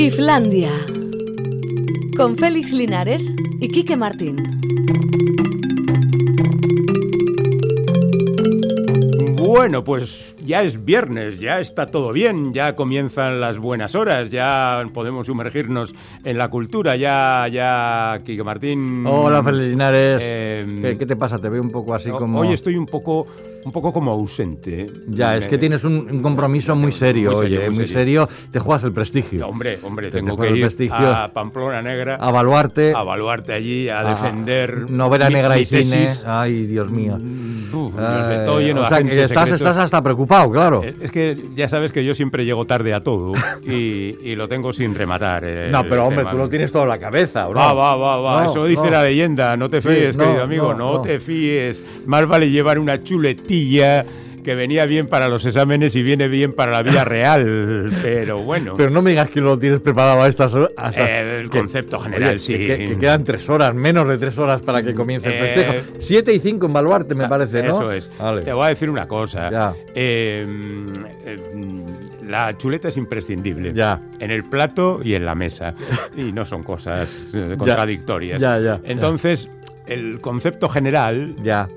Islandia. Con Félix Linares y Quique Martín. Bueno, pues ya es viernes, ya está todo bien, ya comienzan las buenas horas, ya podemos sumergirnos en la cultura, ya, ya, Quique Martín. Hola, Félix Linares. Eh, ¿Qué, qué te pasa? Te veo un poco así como... Hoy estoy un poco, un poco como ausente. Ya, es que tienes un, un compromiso muy serio, Muy serio, oye, muy muy serio. Te juegas el prestigio. Hombre, hombre, Te- te tengo que ir prestigio. a Pamplona Negra A evaluarte. a evaluarte allí, a a- defender. Novela mi- negra mi y cine. Ay, Dios mío. Uf, no sé, Eh, todo lleno o de sea, que agentes estás, estás hasta preocupado, claro. Eh, Es que ya sabes que yo siempre llego tarde a todo y, y lo tengo sin rematar. el no, pero hombre, tema. tú lo tienes todo en la cabeza, ¿o no? Va, va, va, va. No, Eso dice la leyenda. No te fíes, querido amigo. no, te fíes. Más vale llevar una que venía bien para los exámenes y viene bien para la vida real. Pero bueno. Pero no me digas que lo tienes preparado a estas horas. el que- concepto general, oye, sí. Que, que quedan tres horas, menos de tres horas para que comience el Eh, festejo. Siete y cinco en Baluarte, me parece, ¿no? Eso es. Vale. Te voy a decir una cosa. Ya. Eh, eh, la chuleta es imprescindible. Ya. En el plato y en la mesa. Y no son cosas eh, contradictorias. Ya, ya. Entonces, el concepto general, Ya,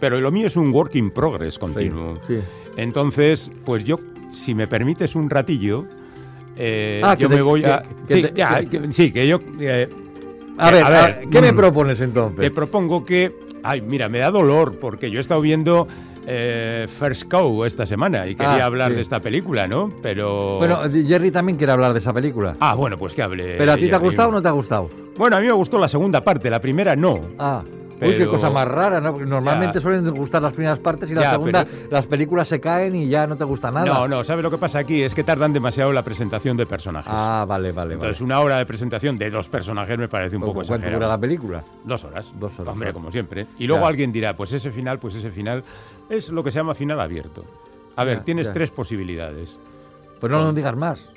pero lo mío es un work in progress continuo. sí. Entonces, pues yo, si me permites un ratillo, eh, Ah, que yo te- me voy a... que- sí, ya, que- que- sí, que yo... eh, A ver, a ver, ¿qué me mm, propones entonces? te propongo que. Ay, mira, me da dolor porque yo he estado viendo eh, First Cow esta semana y quería Ah, hablar sí. de esta película, ¿no? Pero. Bueno, Jerry también quiere hablar de esa película. Ah, bueno, pues que hable. ¿Pero a ti te ha gustado o no te ha gustado? Bueno, a mí me gustó la segunda parte, la primera no. Ah, uy, qué cosa más rara, ¿no? Porque normalmente Ya. suelen gustar las primeras partes y la Ya, segunda, pero- las películas se caen y ya no te gusta nada. No, no, ¿sabes lo que pasa aquí? Es que tardan demasiado la presentación de personajes. Ah, vale, vale, Entonces, vale. una hora de presentación de dos personajes me parece un poco ¿Cuánto exagerado. dura la película? Dos horas. Dos horas, Hombre, como siempre. Y luego Ya. alguien dirá, pues ese final, pues ese final es lo que se llama final abierto. A ver, tienes tres posibilidades. Pues no nos digas más.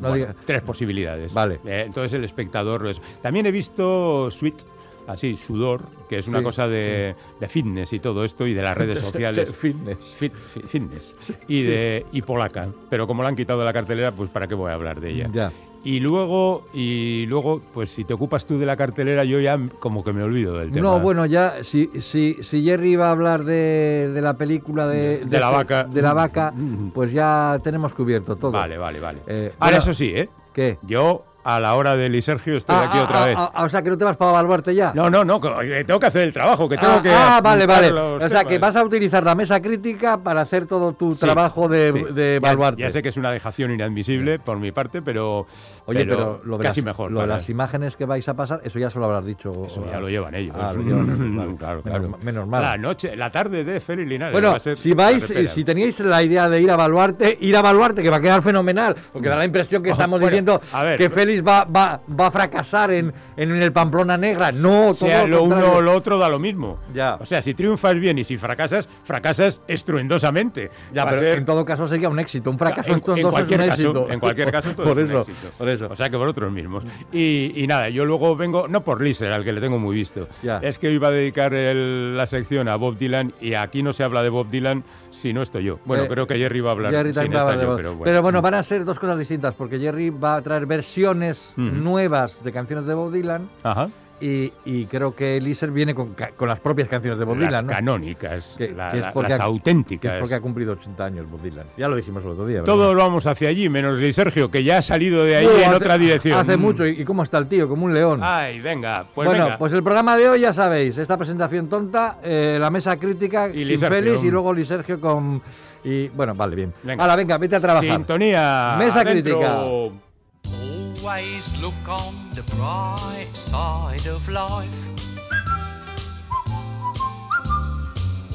No Bueno, Tres posibilidades. Vale. Eh, entonces el espectador lo es. También he visto Sweet, así, sudor, que es una Sí. cosa de, de fitness y todo esto, y de las redes sociales. Fitness. Fit- fi- fitness. Y de y polaca. Pero como la han quitado de la cartelera, pues para qué voy a hablar de ella. Ya. Y luego, y luego, pues si te ocupas tú de la cartelera, yo ya como que me olvido del tema. No, bueno, ya, si, si, si Jerry iba a hablar de, de la película de, De la este- vaca. de la vaca, pues ya tenemos cubierto todo. Vale, vale, vale. Eh, Ahora, bueno, eso sí, ¿eh? ¿Qué? Yo, a la hora de Luis Sergio, estoy Ah, aquí ah, otra ah, vez. o sea, que no te vas para evaluarte ya. No, no, no, que tengo que hacer el trabajo, que tengo ah, que. ah, vale, vale. O sea, temas. que vas a utilizar la mesa crítica para hacer todo tu Sí, trabajo de, sí. de evaluarte. Ya, sé que es una dejación inadmisible por mi parte, pero. Oye, pero, lo casi las, mejor. lo de las imágenes que vais a pasar, eso ya se lo habrás dicho. Eso ya lo llevan ellos. Lo llevan vale. claro, Menos claro. menos mal. La noche, la tarde de Félix Linares. Bueno, va a ser si vais, carretera. si teníais la idea de ir a evaluarte, ir a evaluarte, que va a quedar fenomenal, porque da la impresión que estamos Bueno, diciendo que Félix va, va, va a fracasar en, en el Pamplona Negra. No, todo sea lo uno o lo otro da lo mismo. Ya. O sea, si triunfas bien y si fracasas, fracasas estruendosamente. Ya, Va pero ser- en todo caso sería un éxito. Un fracaso en, esto en dos es un cualquier caso, éxito. En cualquier caso, todo por es un eso, éxito. por eso. O sea, que vosotros mismos. Y, y nada, yo luego vengo, no por Lister, al que le tengo muy visto. Ya. Es que iba a dedicar el- la sección a Bob Dylan y aquí no se habla de Bob Dylan si no estoy yo. Bueno, Eh, creo que Jerry va a hablar Jerry sin va estar yo, de Bob. pero bueno. van a ser dos cosas distintas, porque Jerry va a traer versiones nuevas de canciones de Bob Dylan Ajá. Y, y creo que Lizer viene con, con las propias canciones de Bob las Dylan, ¿no? canónicas, Que- la- que es la- porque las ha- Que auténticas. es porque ha cumplido 80 años Bob Dylan. Ya lo dijimos el otro día. ¿verdad? Todos vamos hacia allí, menos Luis Sergio, que ya ha salido de ahí en hace- otra dirección. Hace Mm. mucho. ¿Y y cómo está el tío? Como un león. Ay, venga, pues bueno, venga. pues el programa de hoy ya sabéis, esta presentación tonta, eh, la mesa crítica Y sin. Félix y luego Lisergio con... Y bueno, vale, bien. Venga. Ahora, venga, vete a trabajar. Sintonía. Mesa adentro. crítica. Always look on the bright side of life.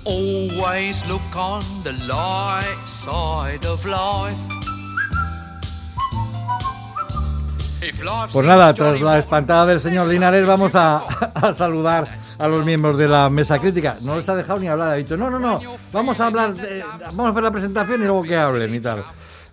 Always look on the light side of life. If life Pues nada, tras la espantada del señor Linares, vamos a, a saludar a los miembros de la mesa crítica. No les ha dejado ni hablar, ha dicho, no, no, no, vamos a hablar, de- vamos a hacer la presentación y luego que hablen y tal.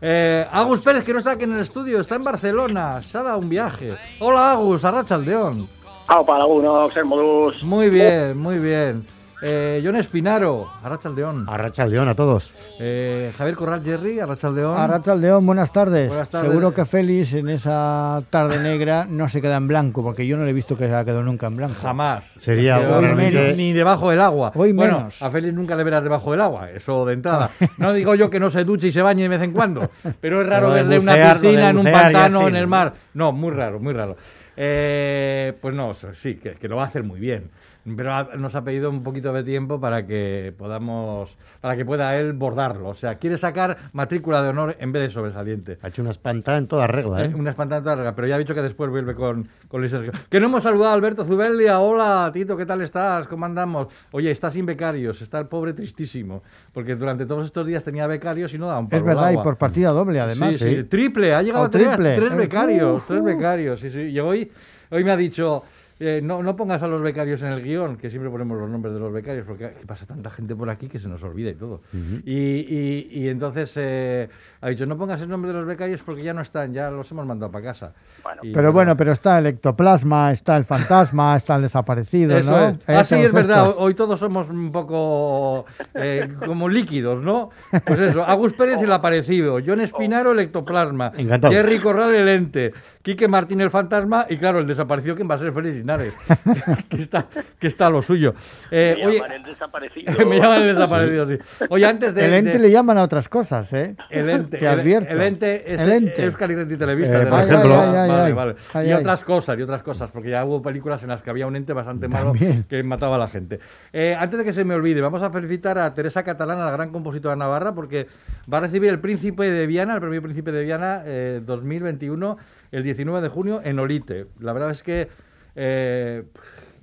Eh, Agus Pérez, que no está aquí en el estudio, está en Barcelona, se ha dado un viaje. Hola Agus, Arracha Aldeón. Au, para uno, ser modus. Muy bien, muy bien. Eh, John Espinaro, Arrachaldeón. Arrachaldeón a todos. Eh, Javier Corral Jerry, Arrachaldeón. Arrachaldeón, buenas tardes. Buenas tardes. Seguro que Félix en esa tarde negra no se queda en blanco, porque yo no le he visto que se haya quedado nunca en blanco. Jamás. Sería realmente- ni, ni debajo del agua. Hoy bueno, menos. a Félix nunca le verás debajo del agua, eso de entrada. No digo yo que no se duche y se bañe de vez en cuando, pero es raro verle una bucear, piscina en un pantano en el ¿no? mar. No, muy raro, muy raro. Eh, pues no, sí, que, que lo va a hacer muy bien. Pero ha- nos ha pedido un poquito de tiempo para que podamos, para que pueda él bordarlo. O sea, quiere sacar matrícula de honor en vez de sobresaliente. Ha hecho una espantada en toda regla, ¿eh? Eh, Una espantada larga, pero ya ha dicho que después vuelve con, con Luis Sergio. Que no hemos saludado a Alberto Zubeldia. Hola, Tito, ¿qué tal estás? ¿Cómo andamos? Oye, está sin becarios, está el pobre tristísimo, porque durante todos estos días tenía becarios y no daban Es verdad, y por partida doble, además. Sí, sí, triple, ha llegado Oh, a tener triple. tres Eh, becarios, uf, tres becarios, sí, sí. Y hoy, hoy me ha dicho, eh, no, no pongas a los becarios en el guion, que siempre ponemos los nombres de los becarios, porque que pasa tanta gente por aquí que se nos olvida y todo. y, y- y entonces eh, ha dicho, no pongas el nombre de los becarios porque ya no están, ya los hemos mandado para casa. Y- Pero bueno, pero está el ectoplasma, está el fantasma, está el desaparecido, Eso ¿no? es. Ah, sí, Esos, es verdad. estos. Hoy todos somos un poco eh, como líquidos, ¿no? Pues eso. Agus Pérez, el aparecido. John Espinaro, el ectoplasma. Encantado. Jerry Corral, el ente. Quique Martín, el fantasma. Y claro, el desaparecido, ¿quién va a ser Félix Linares? que, está, que está lo suyo. Eh, Me oye, llaman el desaparecido. me llaman el desaparecido, sí. Oye, antes de. El ente de- le llaman a otras cosas, ¿eh? el ente, Te el- advierto. El, ente es El ente. Euskal Televista. Eh, por ejemplo. Ay, ay, ay, vale, ay. vale. Ay, y ay. otras cosas, y otras cosas, porque ya hubo películas en las que había un ente bastante malo También. que mataba a la gente. Eh, antes de que se me olvide, vamos a felicitar a Teresa Catalana, la gran compositora navarra, porque va a recibir el Príncipe de Viana, el premio Príncipe de Viana eh, 2021, el 19 de junio en Olite. La verdad es que eh,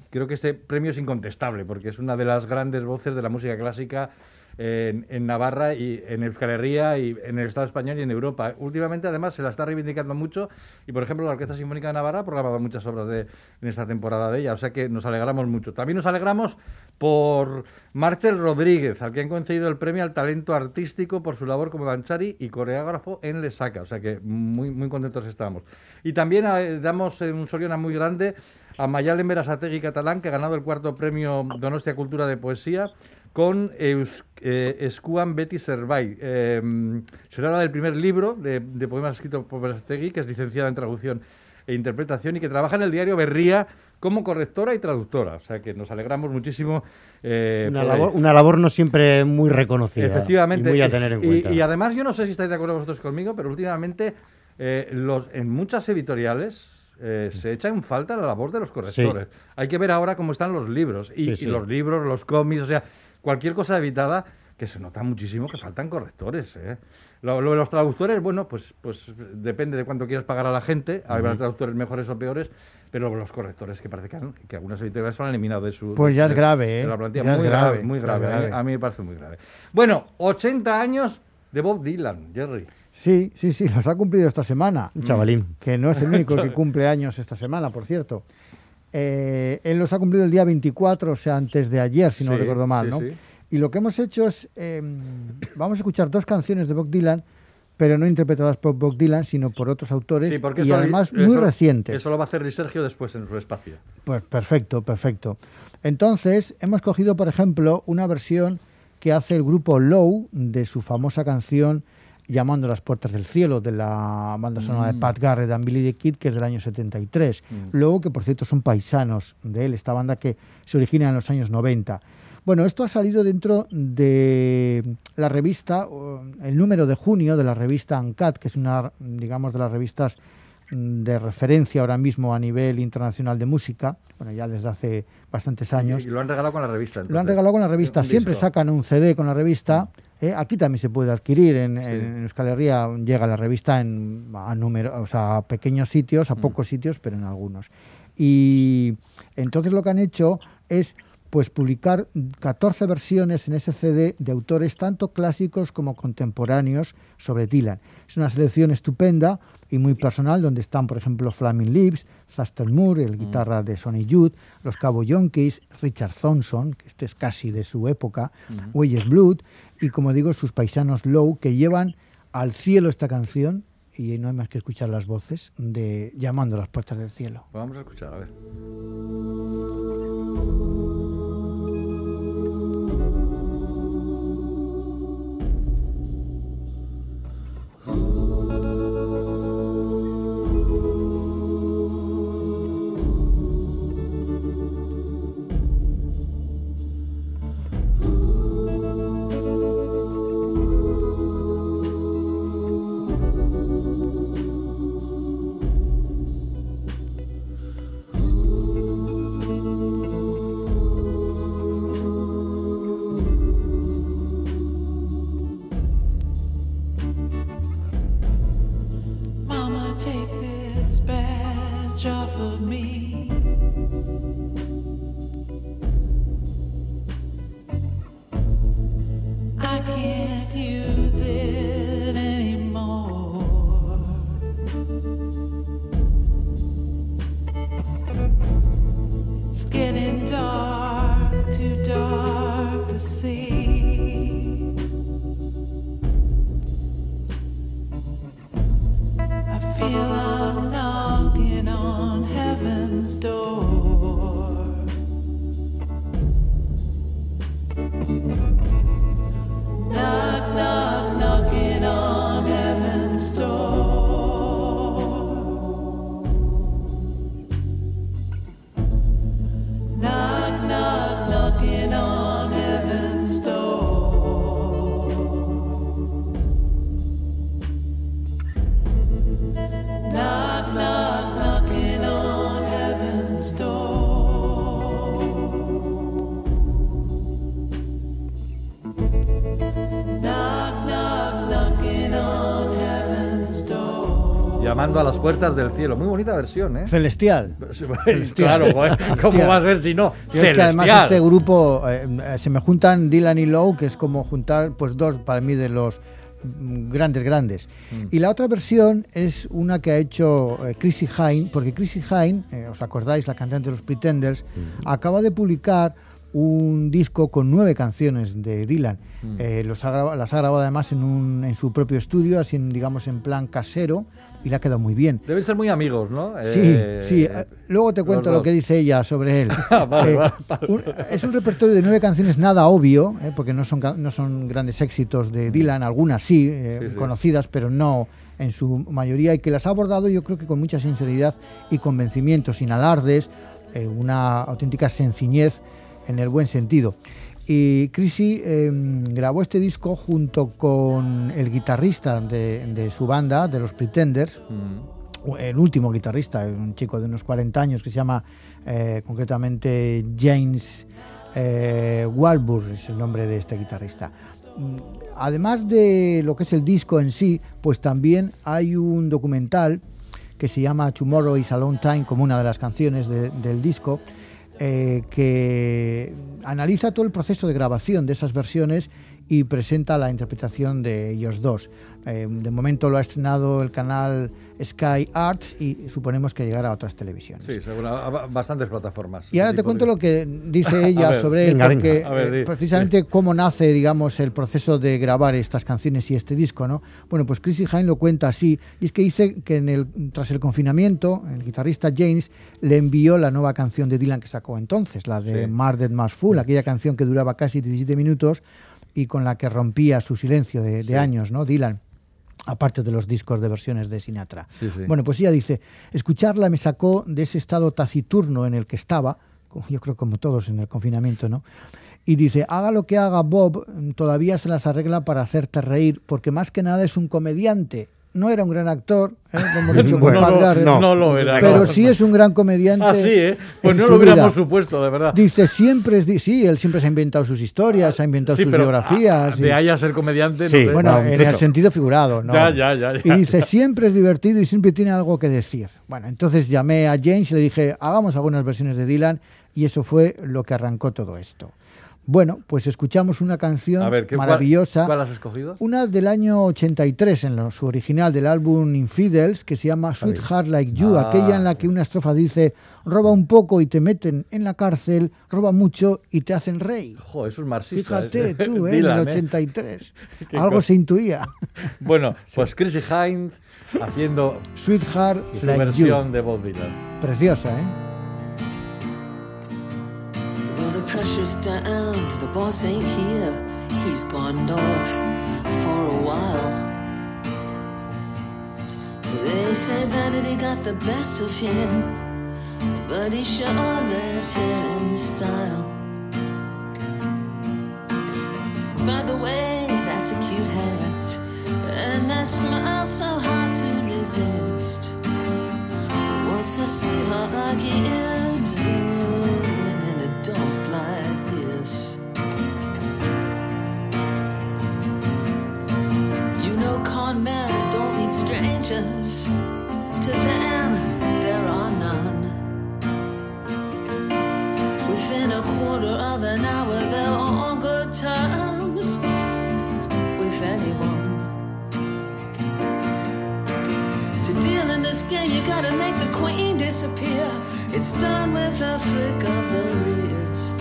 creo que este premio es incontestable, porque es una de las grandes voces de la música clásica en, en Navarra y en Euskal Herria y en el Estado español y en Europa. Últimamente, además, se la está reivindicando mucho y, por ejemplo, la Orquesta Sinfónica de Navarra ha programado muchas obras de, en esta temporada de ella, o sea que nos alegramos mucho. También nos alegramos por Marcel Rodríguez, al que han concedido el premio al talento artístico por su labor como danchari y coreógrafo en Lesaca, o sea que muy, muy contentos estamos. Y también eh, damos eh, un soriona muy grande a Mayalen Berasategui catalán, que ha ganado el cuarto premio Donostia Cultura de Poesía con Eus, eh, Escuan Betty Servai. Eh, se habla del primer libro de, de poemas escrito por Berasategui, que es licenciada en traducción e interpretación y que trabaja en el diario Berría como correctora y traductora. O sea que nos alegramos muchísimo. eh, Una por labor, una labor no siempre muy reconocida. Efectivamente. Y muy a tener en Y- cuenta. Y, además, yo no sé si estáis de acuerdo vosotros conmigo, pero últimamente eh, los, en muchas editoriales eh, se echa en falta la labor de los correctores. Hay que ver ahora cómo están los libros. Y, Sí, y sí. los libros, los cómics, o sea, cualquier cosa evitada que se nota muchísimo que faltan correctores. ¿eh? Lo, lo de los traductores, bueno, pues, pues depende de cuánto quieras pagar a la gente. Habrá traductores mejores o peores, pero los correctores que parece que, han- que algunas editoriales son han eliminado de su. Pues ya es de- grave, de ¿eh? la plantilla. Ya es muy grave, grave, muy es grave. A mí- grave. A mí me parece muy grave. Bueno, 80 años de Bob Dylan, Jerry. Sí, sí, sí, los ha cumplido esta semana. Un chavalín. Que no es el único que cumple años esta semana, por cierto. Eh, él los ha cumplido el día 24, o sea, antes de ayer, si no recuerdo mal, sí, ¿no? sí. Y lo que hemos hecho es, eh, vamos a escuchar dos canciones de Bob Dylan, pero no interpretadas por Bob Dylan, sino por otros autores, porque y eso- además muy recientes. Eso lo va a hacer Luis Sergio después en su espacio. Pues perfecto, perfecto. Entonces, hemos cogido, por ejemplo, una versión que hace el grupo Low de su famosa canción Llamando a las puertas del cielo, de la banda sonora de Pat Garrett and Billy the Kid, que es del año 73. Low, que por cierto son paisanos de él, esta banda que se origina en los años 90. Bueno, esto ha salido dentro de la revista, el número de junio de la revista Uncut, que es una, digamos, de las revistas mm, de referencia ahora mismo a nivel internacional de música, bueno, ya desde hace bastantes años. Y lo han regalado con la revista. Lo han regalado con la revista, siempre sacan un CD con la revista. ¿Eh? Aquí también se puede adquirir, en, en Euskal Herria llega la revista en, a, número, o sea, a pequeños sitios, Mm. a pocos sitios, pero en algunos. Y entonces lo que han hecho es pues publicar 14 versiones en ese CD de autores tanto clásicos como contemporáneos sobre Dylan. Es una selección estupenda y muy personal donde están, por ejemplo, Flaming Lips, Thurston Moore, el guitarra de Sonny Youth, los Cabo Yonkis, Richard Thompson, que este es casi de su época, Weyes Blood y, como digo, sus paisanos Low, que llevan al cielo esta canción y no hay más que escuchar las voces de Llamando a las puertas del cielo. Vamos a escuchar, a ver. Llamando a las puertas del cielo. Muy bonita versión, ¿eh? Celestial. claro, joder, ¿cómo Hostia. va a ser si no? Y es que además Celestial. este grupo eh, eh, se me juntan Dylan y Lowe, que es como juntar pues dos para mí de los mm, grandes grandes. Y la otra versión es una que ha hecho eh, Chrissy Hine, porque Chrissy Hine, eh, os acordáis, la cantante de los Pretenders, acaba de publicar un disco con nueve canciones de Dylan. Eh, los ha las ha grabado además en, un, en su propio estudio, así en, digamos en plan casero, y le ha quedado muy bien. Deben ser muy amigos, ¿no? Sí, Eh, sí. eh, Luego te cuento lo que dice ella sobre él. Vale, Eh, vale, vale. un- es un repertorio de nueve canciones nada obvio, eh, porque no son, no son grandes éxitos de Dylan, algunas sí, eh, Sí, sí. conocidas, pero no en su mayoría, y que las ha abordado yo creo que con mucha sinceridad y convencimiento, sin alardes, eh, una auténtica sencillez en el buen sentido. Y Chrissy eh, grabó este disco junto con el guitarrista de, de su banda, de los Pretenders, Mm. el último guitarrista, un chico de unos 40 años que se llama eh, concretamente James eh, Walbur, es el nombre de este guitarrista. Mm, Además de lo que es el disco en sí, pues también hay un documental que se llama Tomorrow is a Long Time, como una de las canciones de- del disco, eh, que analiza todo el proceso de grabación de esas versiones y presenta la interpretación de ellos dos. Eh, de momento lo ha estrenado el canal Sky Arts y suponemos que llegará a otras televisiones. Sí, seguro, a- a bastantes plataformas. Y ahora Sí, te cuento podría- lo que dice ella ver, sobre venga, venga. porque A ver, eh, precisamente cómo nace, digamos, el proceso de grabar estas canciones y este disco, ¿no? Bueno, pues Chrissy Hine lo cuenta así, y es que dice que en el, tras el confinamiento, el guitarrista James le envió la nueva canción de Dylan que sacó entonces, la de Sí. Mar Dead Más Full, aquella canción que duraba casi 17 minutos y con la que rompía su silencio de, de años, ¿no? Dylan aparte de los discos de versiones de Sinatra. Sí, sí. Bueno, pues ella dice, escucharla me sacó de ese estado taciturno en el que estaba, yo creo como todos en el confinamiento, ¿no? Y dice, haga lo que haga Bob, todavía se las arregla para hacerte reír, porque más que nada es un comediante. No era un gran actor, ¿eh? lo hemos dicho no, no, no lo era. pero sí es un gran comediante. Ah, sí, ¿eh? Pues no lo hubiéramos vida. supuesto, de verdad. Dice, siempre es... di- Sí, él siempre se ha inventado sus historias, ha inventado Sí, sus pero biografías. a- y- de ahí a ser comediante, Sí, no sé. bueno, en el sentido figurado, ¿no? Ya, ya, ya, ya, Y dice, ya. siempre es divertido y siempre tiene algo que decir. Bueno, entonces llamé a James y le dije, hagamos algunas versiones de Dylan y eso fue lo que arrancó todo esto. Bueno, pues escuchamos una canción A ver, ¿qué, cuál- maravillosa. ¿cuál, has escogido? Una del año 83, en lo- su original del álbum Infidels, que se llama Sweetheart Like You, Ah. aquella en la que una estrofa dice, roba un poco y te meten en la cárcel, roba mucho y te hacen rey. Jo, eso es marxista. Fíjate ¿eh? tú, ¿eh? en Dylan, el ¿eh? 83. Qué Algo se intuía. Bueno, pues Chrissy Hind haciendo Sweetheart su Like versión You. de Bob Dylan. Preciosa, ¿eh? The pressure's down, the boss ain't here. He's gone north for a while. They say vanity got the best of him, but he sure left here in style. By the way, that's a cute hat, and that smile so hard to resist. What's a sweetheart like you To them, there are none. Within a quarter of an hour, they're on good terms with anyone. To deal in this game, you gotta make the queen disappear. It's done with a flick of the wrist.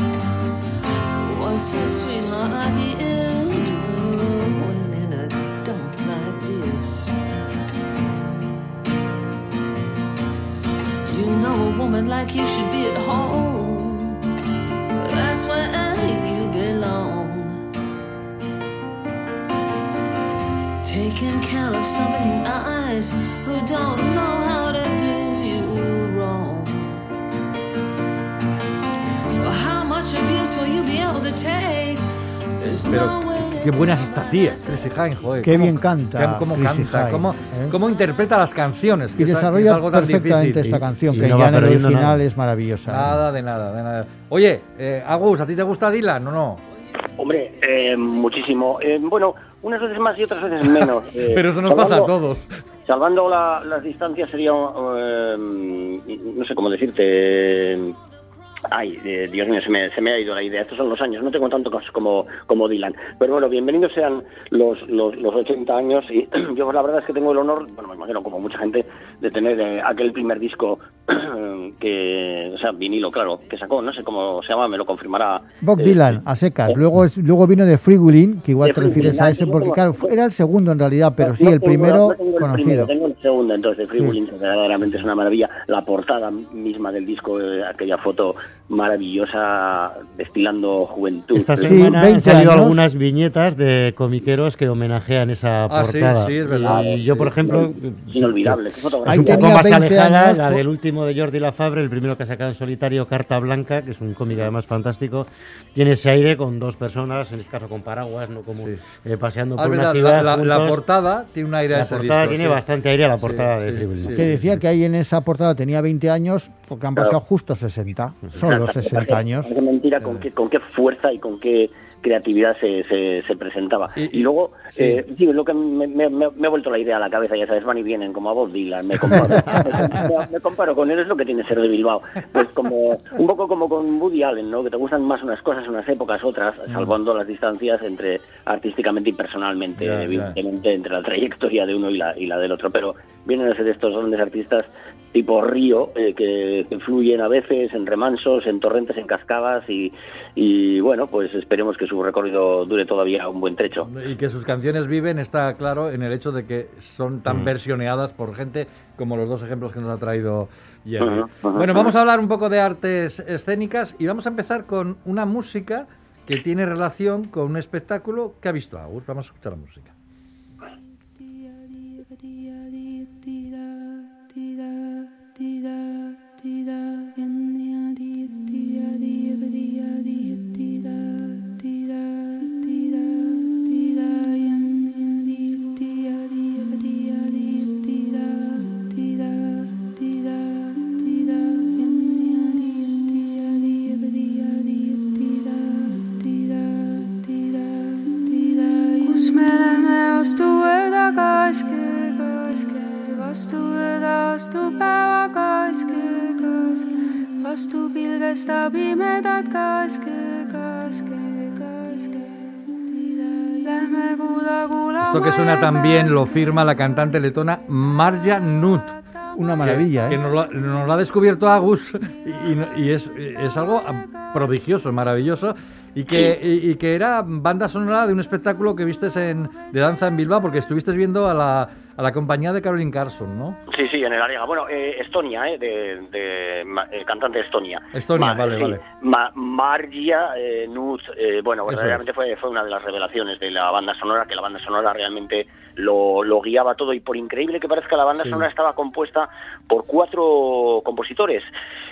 What's a sweetheart like you doing moment like you should be at home. That's where you belong. Taking care of somebody nice who don't know how to do you wrong. How much abuse will you be able to take? There's no way qué buenas tell. está tía, Chrissy Hine, joder. Qué cómo- bien canta Cómo Chrissy canta, Hine, cómo, ¿eh? cómo interpreta las canciones. Que Y es, es desarrolla algo tan perfectamente difícil. esta canción, y que no ya en el original nada. es maravillosa. Nada de nada, de nada. Oye, eh, Agus, ¿a ti te gusta Dylan o no? Hombre, eh, muchísimo. Eh, bueno, unas veces más y otras veces menos. Eh, Pero eso nos pasa a todos. Salvando la- las distancias sería, eh, no sé cómo decirte. Ay, eh, Dios mío, se me, se me ha ido la idea. Estos son los años, no tengo tanto como, como Dylan. Pero bueno, bienvenidos sean los, los, los 80 años. Y yo, la verdad es que tengo el honor, bueno, me imagino como mucha gente, de tener eh, aquel primer disco que, o sea, vinilo, claro, que sacó, no sé cómo se llama, me lo confirmará. Bob eh, Dylan, a secas. Luego, es, luego vino de Free Willing, que igual te Free refieres Willing, a ese, sí, porque claro, fue- era el segundo en realidad, pero sí, No el tengo- primero no tengo el conocido. primero, tengo el segundo, entonces, de Free Sí. Willing, que verdaderamente es una maravilla. La portada misma del disco, eh, aquella foto maravillosa, destilando juventud. Esta Sí, semana han 20 salido años. algunas viñetas de comiqueros que homenajean esa Ah, sí, portada. sí, es verdad. Y yo, por ejemplo, Inolvidable. qué fotografía. Ahí es un poco más 20 alejada, años, la del último de Jordi Lafavre, el primero que ha sacado en solitario, Carta Blanca, que es un cómic además fantástico. Tiene ese aire con dos personas, en este caso con paraguas, no como Sí. eh, paseando Ah, por es una ciudad. la, la- la portada tiene un aire a La portada disco, tiene sí. bastante aire a la portada sí, de sí. que decía que ahí en esa portada tenía 20 años, porque han pasado justo 60, solo 60 años. Parece mentira con qué, con qué fuerza y con qué creatividad se, se, se presentaba. Y- Y, luego, sí. eh, sí, lo que me, me- ha vuelto la idea a la cabeza, ya sabes, van y vienen, como a Bob Dylan, me comparo, me, me comparo con él, es lo que tiene ser de Bilbao. Pues como, un poco como con Woody Allen, ¿no? Que te gustan más unas cosas, unas épocas, otras, Mm. salvando las distancias entre artísticamente y personalmente, evidentemente, entre la trayectoria de uno y la, y la del otro. Pero vienen a ser estos grandes artistas tipo río, eh, que, que fluyen a veces en remansos, en torrentes, en cascadas y, y bueno, pues esperemos que su recorrido dure todavía un buen trecho. Y que sus canciones viven, está claro, en el hecho de que son tan versioneadas por gente como los dos ejemplos que nos ha traído Jerry. Bueno, vamos a hablar un poco de artes escénicas y vamos a empezar con una música que tiene relación con un espectáculo que ha visto Agus. Vamos a escuchar la música. di da di da Esto que suena tan bien lo firma la cantante letona Marja Nut. Una maravilla, que, ¿eh? que nos, lo, nos lo ha descubierto Agus y, y- y es, es algo prodigioso, maravilloso. Y que, y, y que era banda sonora de un espectáculo que vistes en, de danza en Bilbao, porque estuviste viendo a la, a la compañía de Caroline Carson, ¿no? Sí, sí, en el área. Bueno, eh, Estonia, eh, de, de ma- eh, cantante de Estonia. Estonia, vale, sí. vale. Ma- Margia eh, Nut, eh, bueno, verdaderamente fue, fue una de las revelaciones de la banda sonora, que la banda sonora realmente lo, lo guiaba todo y por increíble que parezca, la banda Sí. sonora estaba compuesta por cuatro compositores,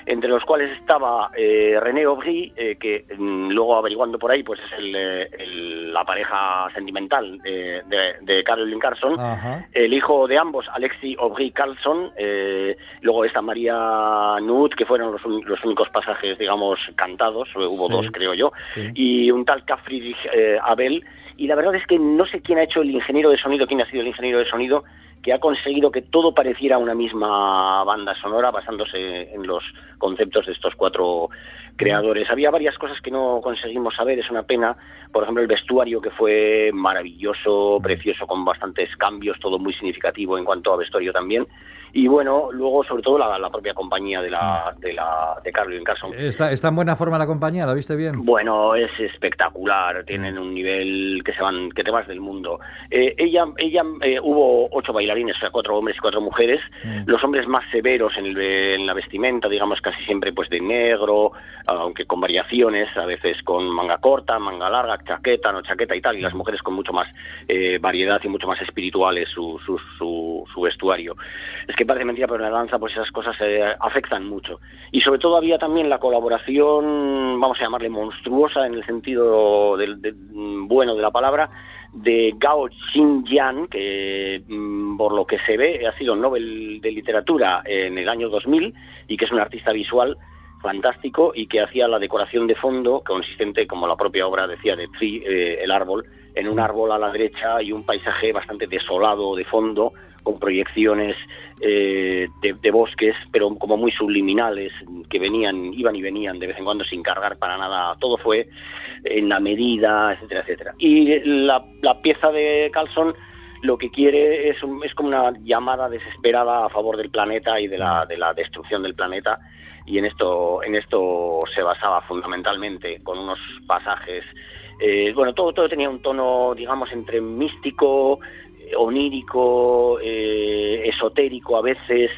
entre los cuales estaba eh, René Aubry, eh, que mm, luego averiguando por ahí, pues es el, eh, el- la pareja sentimental de, de, de Caroline Carson. Ajá. El hijo de ambos, Alexi Aubry Carlson, eh, luego está María Nut, que fueron los, un- los únicos pasajes, digamos, cantados, eh, hubo Sí. dos, creo yo, Sí. y un tal Kafriedrich eh, Abel, y la verdad es que no sé quién ha hecho el ingeniero de sonido, quién ha sido el ingeniero de sonido, que ha conseguido que todo pareciera una misma banda sonora basándose en los conceptos de estos cuatro creadores. Había varias cosas que no conseguimos saber, es una pena. Por ejemplo, el vestuario que fue maravilloso, precioso, con bastantes cambios, todo muy significativo en cuanto a vestuario también. Y bueno, luego sobre todo la, la propia compañía de la de la de Carlin Carson. ¿Está, ¿Está en buena forma la compañía? ¿La viste bien? Bueno, es espectacular, tienen un nivel que se van, que te vas del mundo. Eh, ella, ella, eh, hubo ocho bailarines o sea, cuatro hombres y cuatro mujeres. Los hombres más severos en, el en la vestimenta, digamos casi siempre pues de negro, aunque con variaciones, a veces con manga corta, manga larga, chaqueta, no chaqueta y tal, y las mujeres con mucho más eh, variedad y mucho más espirituales su, su, su, su vestuario. Es que parece mentira, pero en la danza pues esas cosas eh, afectan mucho. Y sobre todo había también la colaboración, vamos a llamarle monstruosa en el sentido del, del- mm, bueno de la palabra, de Gao Xinjian, que mm, por lo que se ve ha sido Nobel de Literatura en el año 2000 y que es un artista visual fantástico y que hacía la decoración de fondo consistente, como la propia obra decía, de Tree, eh, el árbol, en un árbol a la derecha y un paisaje bastante desolado de fondo, con proyecciones eh, de, bosques, pero como muy subliminales, que venían, iban y venían de vez en cuando sin cargar para nada. Todo fue en la medida, etcétera, etcétera. Y la, la pieza de Carlson lo que quiere es, un- es como una llamada desesperada a favor del planeta y de la, de la destrucción del planeta y en esto en esto se basaba fundamentalmente con unos pasajes eh, bueno todo todo tenía un tono digamos entre místico onírico eh, esotérico a veces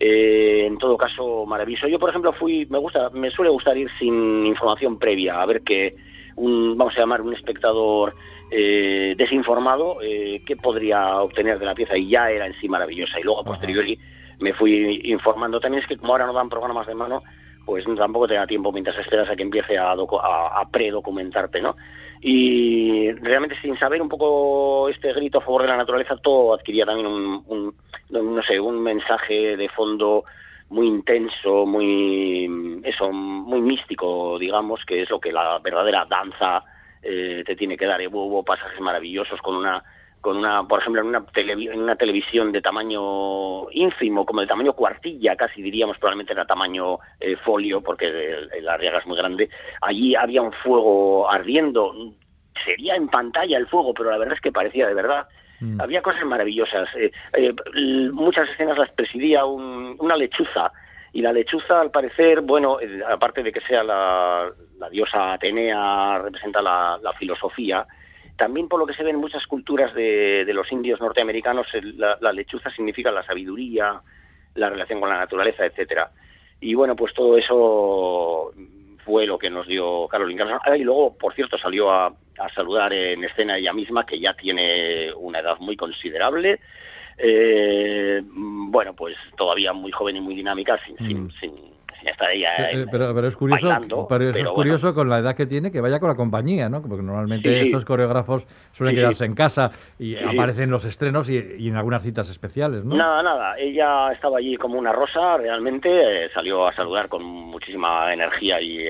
eh, en todo caso maravilloso. Yo por ejemplo fui me gusta me suele gustar ir sin información previa a ver que un vamos a llamar un espectador eh, desinformado eh, qué podría obtener de la pieza y ya era en sí maravillosa. Y luego a posteriori me fui informando. También es que como ahora no dan programas de mano pues tampoco te da tiempo mientras esperas a que empiece a, a, a predocumentarte no y realmente sin saber un poco este grito a favor de la naturaleza todo adquiría también un, un- no, sé un mensaje de fondo muy intenso muy eso muy místico digamos que es lo que la verdadera danza eh, te tiene que dar. Hubo pasajes maravillosos con una, con una, por ejemplo, en una, televi- en una televisión de tamaño ínfimo, como de tamaño cuartilla, casi diríamos, probablemente era tamaño eh, folio, porque el- el- la riaga es muy grande. Allí había un fuego ardiendo. Sería en pantalla el fuego, pero la verdad es que parecía de verdad. Había cosas maravillosas. eh, eh, muchas escenas las presidía un- una lechuza. Y la lechuza, al parecer, bueno, aparte de que sea la, la diosa Atenea, representa la, la filosofía, también por lo que se ve en muchas culturas de, de los indios norteamericanos, la, la lechuza significa la sabiduría, la relación con la naturaleza, etcétera. Y bueno, pues todo eso fue lo que nos dio Carolina Carlson. Ah, y luego, por cierto, salió a, a saludar en escena ella misma, que ya tiene una edad muy considerable. Eh, mm, bueno, pues todavía muy joven y muy dinámica, sin, sin, sin, sin estar ella Eh, en- eh, pero, pero es curioso, bailando, pero eso pero es bueno. curioso con la edad que tiene que vaya con la compañía, ¿no? Porque normalmente Sí, estos coreógrafos suelen Sí, quedarse en casa y Sí, aparecen en los estrenos y, y en algunas citas especiales, ¿no? Nada, nada. Ella estaba allí como una rosa, realmente. eh, salió a saludar con muchísima energía y,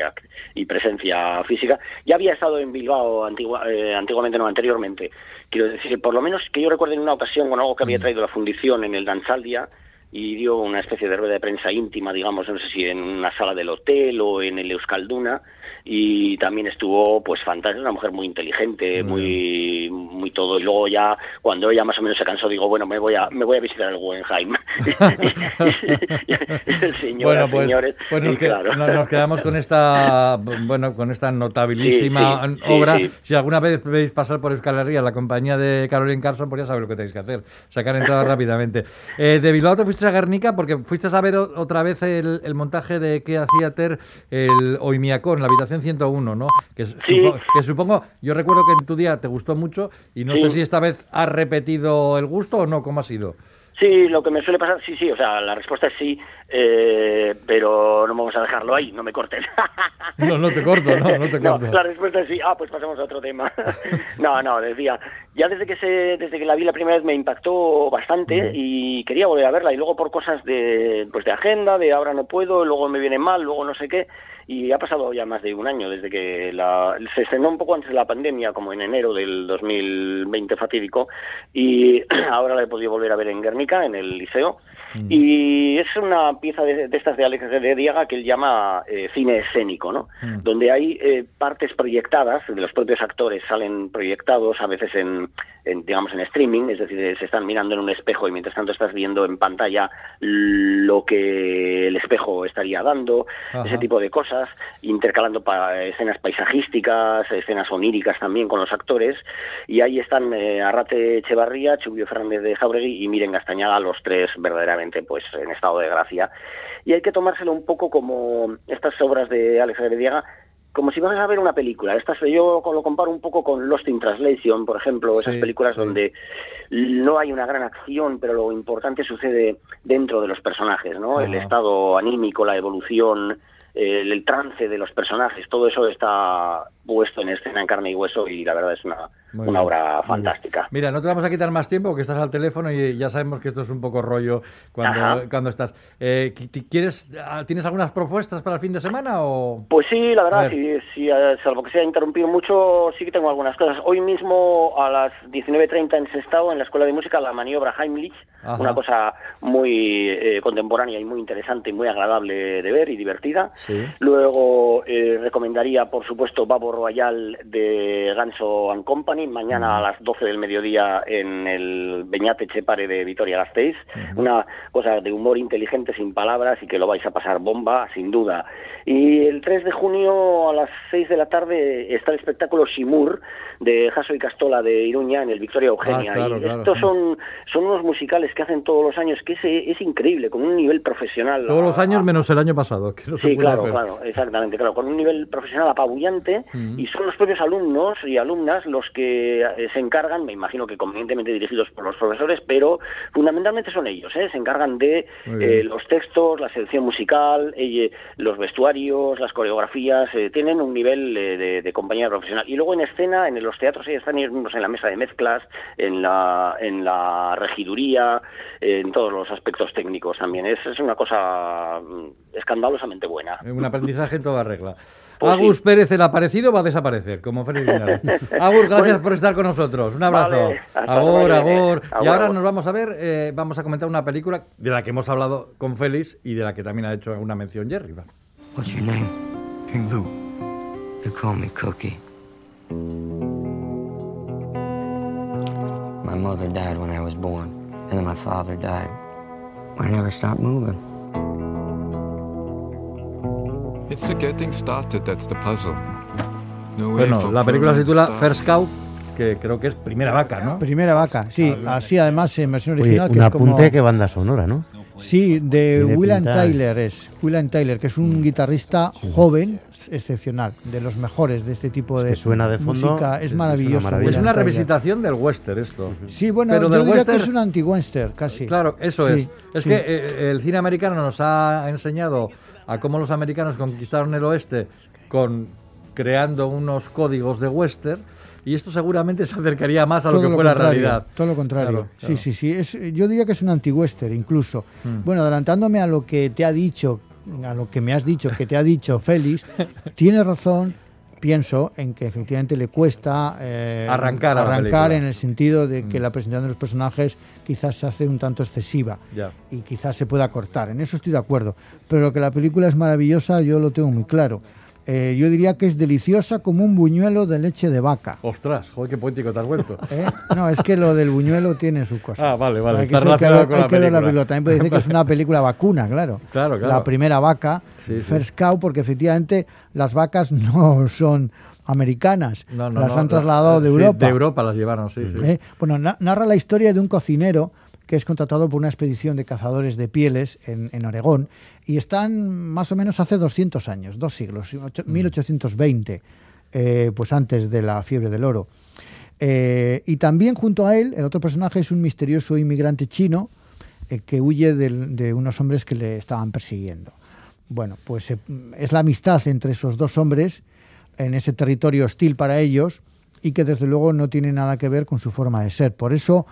presencia física. Ya había estado en Bilbao antigua- eh, antiguamente, no, anteriormente. Quiero decir, por lo menos que yo recuerde en una ocasión con algo que había traído la fundición en el Danzaldia y dio una especie de rueda de prensa íntima, digamos, no sé si en una sala del hotel o en el Euskalduna, y también estuvo, pues, fantástica, una mujer muy inteligente, muy muy todo, y luego ya, cuando ella más o menos se cansó, digo, bueno, me voy a me voy a visitar el Guggenheim. Señoras, bueno, pues, señores, pues nos, que- quedamos con esta bueno con esta notabilísima Sí, sí, sí, obra. sí. Si alguna vez veis pasar por Euskal Herria la compañía de Caroline Carson, pues ya sabéis lo que tenéis que hacer, sacar entradas rápidamente. Eh, de Bilbao te fuiste a Guernica porque fuiste a ver otra vez el, el montaje de Kea Theater, el Oimiacón, la habitación 101, ¿no? Que, Sí. supo- que supongo, yo recuerdo que en tu día te gustó mucho y no Sí. sé si esta vez has repetido el gusto o no, ¿cómo ha sido? Sí, lo que me suele pasar, sí, sí, o sea, la respuesta es sí, eh, pero no vamos a dejarlo ahí, no me corten. No, no te corto, no, no te corto. la respuesta es sí, ah, pues pasamos a otro tema. no, no, decía, ya desde que se, desde que la vi la primera vez me impactó bastante y quería volver a verla y luego por cosas de, pues de agenda, de ahora no puedo, luego me viene mal, luego no sé qué, y ha pasado ya más de un año desde que la, se estrenó un poco antes de la pandemia, como en enero del 2020 fatídico, y ahora la he podido volver a ver en Guernica, en el liceo, Y es una pieza de, de estas de Alex de Diaga que él llama eh, cine escénico, ¿no? Mm. Donde hay eh, partes proyectadas, de los propios actores salen proyectados, a veces en, en, digamos, en streaming, es decir, se están mirando en un espejo y mientras tanto estás viendo en pantalla lo que el espejo estaría dando, Ajá. ese tipo de cosas, intercalando pa- escenas paisajísticas, escenas oníricas también con los actores, y ahí están eh, Arrate Echevarría, Chubio Fernández de Jauregui y Miren Castañada, los tres verdaderamente pues en estado de gracia. Y hay que tomárselo un poco como estas obras de Alex Herediaga, como si vas a ver una película. Estas yo lo comparo un poco con Lost in Translation, por ejemplo, esas Sí, películas sí. donde no hay una gran acción, pero lo importante sucede dentro de los personajes, ¿no? El estado anímico, la evolución, el, el trance de los personajes, todo eso está puesto en escena en carne y hueso y la verdad es una, una obra fantástica. Mira, no te vamos a quitar más tiempo porque estás al teléfono y ya sabemos que esto es un poco rollo cuando, Ajá. cuando estás. Eh, ¿qui- ¿quieres, ah, ¿Tienes algunas propuestas para el fin de semana o...? Pues sí, la verdad, ver. si, si, eh, salvo que sea interrumpido mucho, sí que tengo algunas cosas. Hoy mismo a las 19.30 en Sestao, en la Escuela de Música, la maniobra Heimlich, Ajá. una cosa muy eh, contemporánea y muy interesante y muy agradable de ver y divertida. Sí. Luego eh, recomendaría, por supuesto, Babo Royal de Ganso and Company, mañana a las 12 del mediodía en el Beñate Chepare de Vitoria Gasteiz. Una cosa de humor inteligente, sin palabras y que lo vais a pasar bomba, sin duda. Y el 3 de junio a las 6 de la tarde está el espectáculo Shimur de Jaso y Castola de Iruña en el Victoria Eugenia. Ah, claro, y claro. estos son, son unos musicales que hacen todos los años, que es, es increíble, con un nivel profesional. Todos los a- años menos el año pasado, que no se Sí, puede claro, hacer. claro, exactamente, claro, con un nivel profesional apabullante Mm. Y son los propios alumnos y alumnas los que eh, se encargan, me imagino que convenientemente dirigidos por los profesores, pero fundamentalmente son ellos, ¿eh? se encargan de eh, los textos, la selección musical, eh, los vestuarios, las coreografías, eh, tienen un nivel de, de compañía profesional. Y luego en escena, en los teatros, ellos están ellos mismos en la mesa de mezclas, en la, en la regiduría, en todos los aspectos técnicos también. Es, es una cosa mm, escandalosamente buena. Un aprendizaje en toda regla. Pues Agus sí. Pérez, el aparecido, va a desaparecer, como Félix. Agus, gracias Bueno. por estar con nosotros. Un abrazo. Vale, agur. Agur, Y ahora nos vamos a ver, eh, vamos a comentar una película de la que hemos hablado con Félix y de la que también ha hecho una mención Jerry. va. What's your name? King Lou. You call me Cookie. My mother died when I was born, and then my father died. I never stopped moving. Bueno, la película se titula. First Cow, que creo que es Primera Vaca, ¿no? Primera vaca, sí. Así además en versión Oye, original. que un es como- apunte que banda sonora, ¿no? Sí, de William Tyler es. William Tyler, que es un guitarrista joven, excepcional, de los mejores de este tipo de que suena de fondo, música. es- Es es una maravilloso. Es una revisitación del western esto. Sí, bueno, Pero yo del diría que western- es un anti-western, casi. Claro, eso Sí, es. Es sí. que eh, el cine americano nos ha enseñado a cómo los americanos conquistaron el oeste con creando unos códigos de western y esto seguramente se acercaría más a lo Todo que fue la realidad. Todo lo contrario. Claro, claro. Sí, sí, sí. Es, yo diría que es un anti-western incluso. Mm. Bueno, adelantándome a lo que te ha dicho, a lo que me has dicho, que te ha dicho Félix, tienes razón. Pienso en que efectivamente le cuesta eh, Arrancar arrancar en el sentido de que Mm. la presentación de los personajes quizás se hace un tanto excesiva y quizás se pueda cortar. En eso estoy de acuerdo. Pero que la película es maravillosa, yo lo tengo muy claro. Eh, yo diría que es deliciosa como un buñuelo de leche de vaca. Ostras, joder, qué poético te has vuelto. ¿eh? No, es que lo del buñuelo tiene su cosa. Ah, vale, vale, Hay está que, con hay la que la película. También puede decir que es una película vacuna, claro. Claro, claro. La primera vaca, Sí, sí. First Cow, porque efectivamente las vacas no son americanas. No, no, las han la- trasladado de sí, Europa. de Europa las llevaron, sí. sí. ¿eh? Bueno, na- narra la historia de un cocinero que es contratado por una expedición de cazadores de pieles en, en Oregón y están más o menos hace 200 años, dos siglos, ocho- Mm. 1820, eh, pues antes de la fiebre del oro. Eh, y también junto a él, el otro personaje es un misterioso inmigrante chino eh, que huye del- de unos hombres que le estaban persiguiendo. Bueno, pues eh, es la amistad entre esos dos hombres en ese territorio hostil para ellos y que desde luego no tiene nada que ver con su forma de ser. Por eso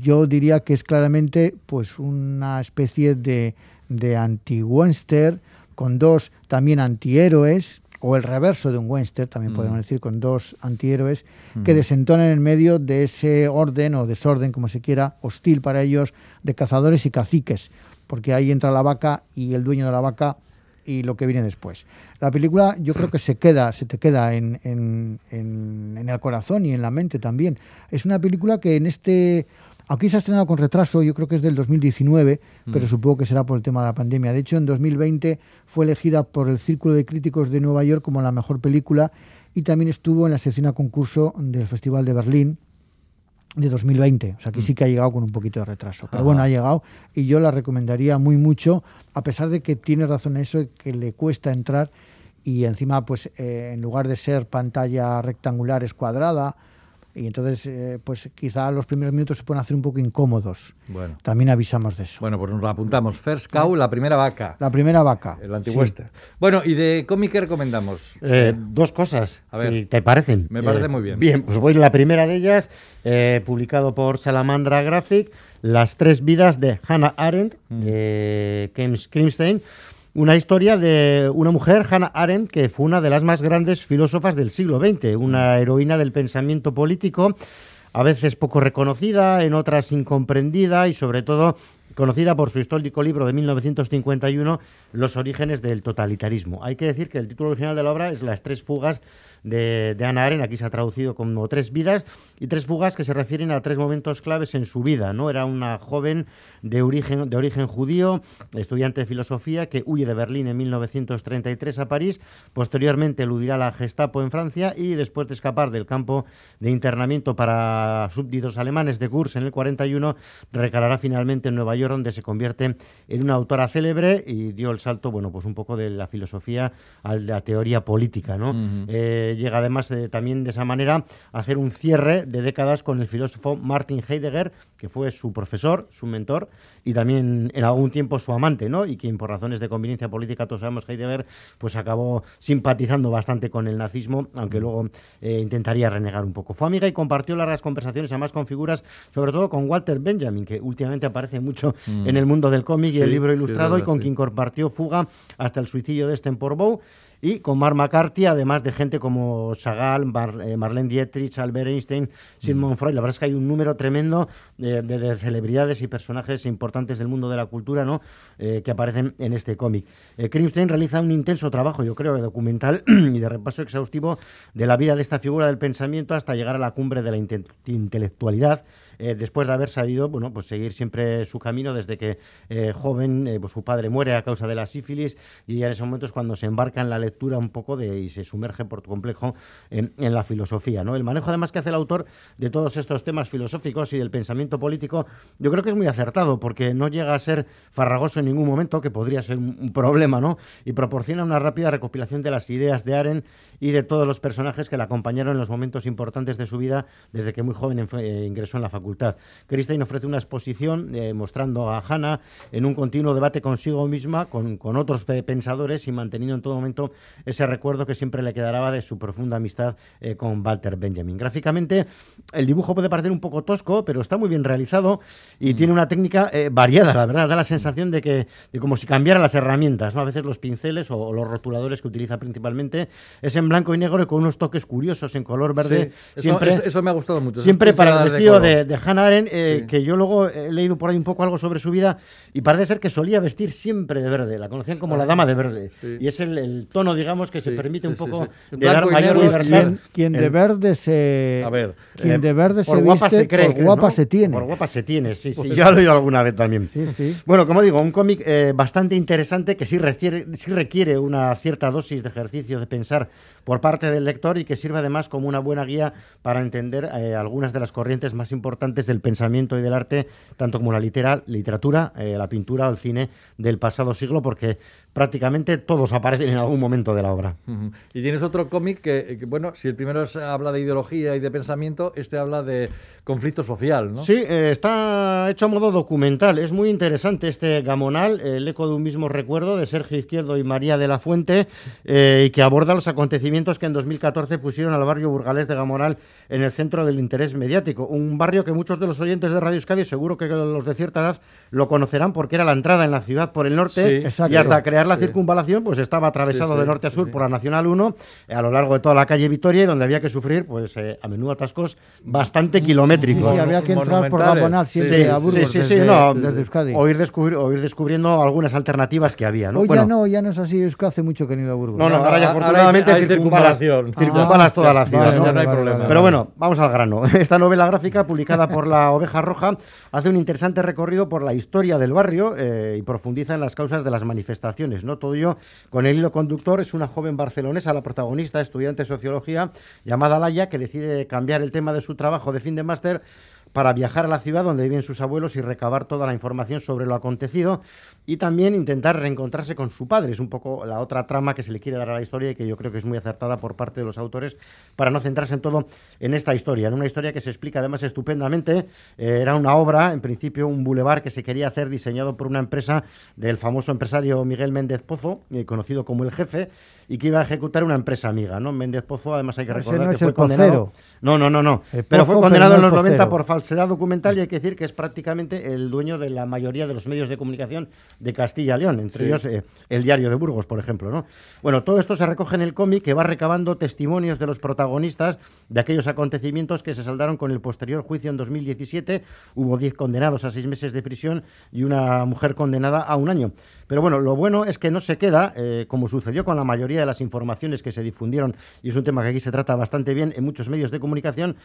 yo diría que es claramente pues una especie de, de anti-western con dos también antihéroes o el reverso de un western, también Mm. podemos decir, con dos antihéroes Mm. que desentonan en medio de ese orden o desorden, como se quiera, hostil para ellos, de cazadores y caciques, porque ahí entra la vaca y el dueño de la vaca y lo que viene después. La película yo creo que se queda, se te queda en, en- en- en el corazón y en la mente también. Es una película que en este, aquí se ha estrenado con retraso, yo creo que es del 2019, pero Mm. supongo que será por el tema de la pandemia. De hecho, en 2020 fue elegida por el Círculo de Críticos de Nueva York como la mejor película y también estuvo en la sección a concurso del Festival de Berlín de 2020. O sea, que sí que ha llegado con un poquito de retraso. Pero Ajá. bueno, ha llegado y yo la recomendaría muy mucho, a pesar de que tiene razón eso, que le cuesta entrar y encima, pues, eh, en lugar de ser pantalla rectangular, es cuadrada. Y entonces, eh, pues quizá los primeros minutos se pueden hacer un poco incómodos. Bueno. También avisamos de eso. Bueno, pues nos lo apuntamos. First Cow, la primera vaca. La primera vaca. El anti-western. Bueno, ¿y de cómic qué recomendamos? Eh, dos cosas, A ver. si te parecen. Me parece Eh, muy bien. Bien, pues voy a la primera de ellas, eh, publicado por Salamandra Graphic, Las tres vidas de Hannah Arendt, Mm. de Ken Skrimstein. Una historia de una mujer, Hannah Arendt, que fue una de las más grandes filósofas del siglo XX, una heroína del pensamiento político, a veces poco reconocida, en otras incomprendida y sobre todo conocida por su histórico libro de 1951, Los orígenes del totalitarismo. Hay que decir que el título original de la obra es Las tres fugas de, de Ana Arendt, aquí se ha traducido como Tres vidas, y tres fugas que se refieren a tres momentos claves en su vida. ¿no? Era una joven de origen, de origen judío, estudiante de filosofía, que huye de Berlín en 1933 a París, posteriormente eludirá la Gestapo en Francia y después de escapar del campo de internamiento para súbditos alemanes de Kurs en el 41, recalará finalmente en Nueva York, donde se convierte en una autora célebre y dio el salto, bueno, pues un poco de la filosofía a la teoría política, ¿no? Eh, llega además eh, también de esa manera a hacer un cierre de décadas con el filósofo Martin Heidegger, que fue su profesor, su mentor y también en algún tiempo su amante, ¿no? Y quien por razones de conveniencia política, todos sabemos, Heidegger, pues acabó simpatizando bastante con el nazismo, aunque luego eh, intentaría renegar un poco. Fue amiga y compartió largas conversaciones, además con figuras, sobre todo con Walter Benjamin, que últimamente aparece mucho Mm. en el mundo del cómic y Sí, el libro sí, ilustrado, y con sí. quien compartió Fuga hasta el suicidio de Stenporbow y con Mark McCarthy, además de gente como Chagall, Mar- eh, Marlene Dietrich, Albert Einstein, Sigmund Freud. La verdad es que hay un número tremendo de, de- de celebridades y personajes importantes del mundo de la cultura ¿no? Eh, que aparecen en este cómic. Eh, Krimstein realiza un intenso trabajo, yo creo, de documental y de repaso exhaustivo de la vida de esta figura del pensamiento hasta llegar a la cumbre de la inte- intelectualidad. Eh, después de haber sabido, bueno, pues seguir siempre su camino desde que eh, joven, eh, pues su padre muere a causa de la sífilis y ya en ese momento es cuando se embarca en la lectura un poco de y se sumerge por complejo en, en la filosofía, ¿no? El manejo además que hace el autor de todos estos temas filosóficos y del pensamiento político, yo creo que es muy acertado porque no llega a ser farragoso en ningún momento, que podría ser un, problema, ¿no? Y proporciona una rápida recopilación de las ideas de Aren y de todos los personajes que la acompañaron en los momentos importantes de su vida desde que muy joven ingresó en la facultad. Christine ofrece una exposición eh, mostrando a Hannah en un continuo debate consigo misma, con, con otros pe- pensadores y manteniendo en todo momento ese recuerdo que siempre le quedará de su profunda amistad eh, con Walter Benjamin. Gráficamente, el dibujo puede parecer un poco tosco, pero está muy bien realizado y tiene una técnica eh, variada, la verdad. Da la sensación de que de como si cambiara las herramientas, ¿no? A veces los pinceles o, o los rotuladores que utiliza principalmente es en blanco y negro y con unos toques curiosos en color verde. Sí, eso- siempre, eso- eso me ha gustado mucho, Siempre para el pinceladas de vestido color. de, de Hannah Arendt, eh, Sí. que yo luego he leído por ahí un poco algo sobre su vida y parece ser que solía vestir siempre de verde. La conocían como la dama de verde. Sí. Y es el, el tono, digamos, que se permite un poco de dar mayor libertad. Quien, quien de verde se. A ver, quien eh, de verde por se guapa viste, se cree, por guapa ¿no? se tiene. Por guapa se tiene, sí, sí. Ya lo he oído alguna vez también. Sí, sí. Bueno, como digo, un cómic eh, bastante interesante que sí requiere, sí requiere una cierta dosis de ejercicio de pensar por parte del lector y que sirve además como una buena guía para entender eh, algunas de las corrientes más importantes del pensamiento y del arte, tanto como la litera- literatura, eh, la pintura o el cine del pasado siglo, porque prácticamente todos aparecen en algún momento de la obra. Y tienes otro cómic que, que, bueno, si el primero es- habla de ideología y de pensamiento, este habla de conflicto social, ¿no? Sí, eh, está hecho a modo documental. Es muy interesante este gamonal, el eco de un mismo recuerdo de Sergio Izquierdo y María de la Fuente, eh, y que aborda los acontecimientos que en 2014 pusieron al barrio burgalés de Gamonal en el centro del interés mediático. Un barrio que muchos de los oyentes de Radio Euskadi, seguro que los de cierta edad, lo conocerán porque era la entrada en la ciudad por el norte Sí, y hasta crear la Sí. circunvalación, pues estaba atravesado Sí, sí. de norte a sur por la Nacional 1, eh, a lo largo de toda la calle Vitoria, y donde había que sufrir, pues eh, a menudo atascos bastante kilométricos. Sí, había que entrar por. Bonal siempre Sí, a Burgos sí, sí, sí, desde, no, desde Euskadi. O ir, descubri- o ir descubriendo algunas alternativas que había, ¿no? Hoy Bueno, ya no, ya no es así, es que hace mucho que no he ido a Burgos. No, no, ahora ya afortunadamente hay- hay circunvalas, circunvalación. circunvalas Ah, toda la ciudad. vale, ¿no? ya no hay vale, problema. vale, Pero bueno, vamos al grano. Esta novela gráfica, publicada por la Oveja Roja, hace un interesante recorrido por la historia del barrio eh, y profundiza en las causas de las manifestaciones. ¿No? Todo ello con el hilo conductor es una joven barcelonesa, la protagonista, estudiante de sociología, llamada Laia, que decide cambiar el tema de su trabajo de fin de máster para viajar a la ciudad donde viven sus abuelos y recabar toda la información sobre lo acontecido y también intentar reencontrarse con su padre. Es un poco la otra trama que se le quiere dar a la historia y que yo creo que es muy acertada por parte de los autores para no centrarse en todo en esta historia, en una historia que se explica además estupendamente. Eh, era una obra, en principio un bulevar que se quería hacer diseñado por una empresa del famoso empresario Miguel Méndez Pozo, eh, conocido como el jefe, y que iba a ejecutar una empresa amiga. ¿no? Méndez Pozo, además hay que recordar no que es fue condenado. No, no, no, no. Pero fue condenado en los el 90 Pocero. por falsedad documental y hay que decir que es prácticamente el dueño de la mayoría de los medios de comunicación de Castilla y León, entre Sí. ellos eh, el diario de Burgos, por ejemplo. ¿no? Bueno, todo esto se recoge en el cómic que va recabando testimonios de los protagonistas de aquellos acontecimientos que se saldaron con el posterior juicio en 2017. Hubo 10 condenados a seis meses de prisión y una mujer condenada a un año. Pero bueno, lo bueno es que no se queda, eh, como sucedió con la mayoría de las informaciones que se difundieron, y es un tema que aquí se trata bastante bien en muchos medios de comunicación,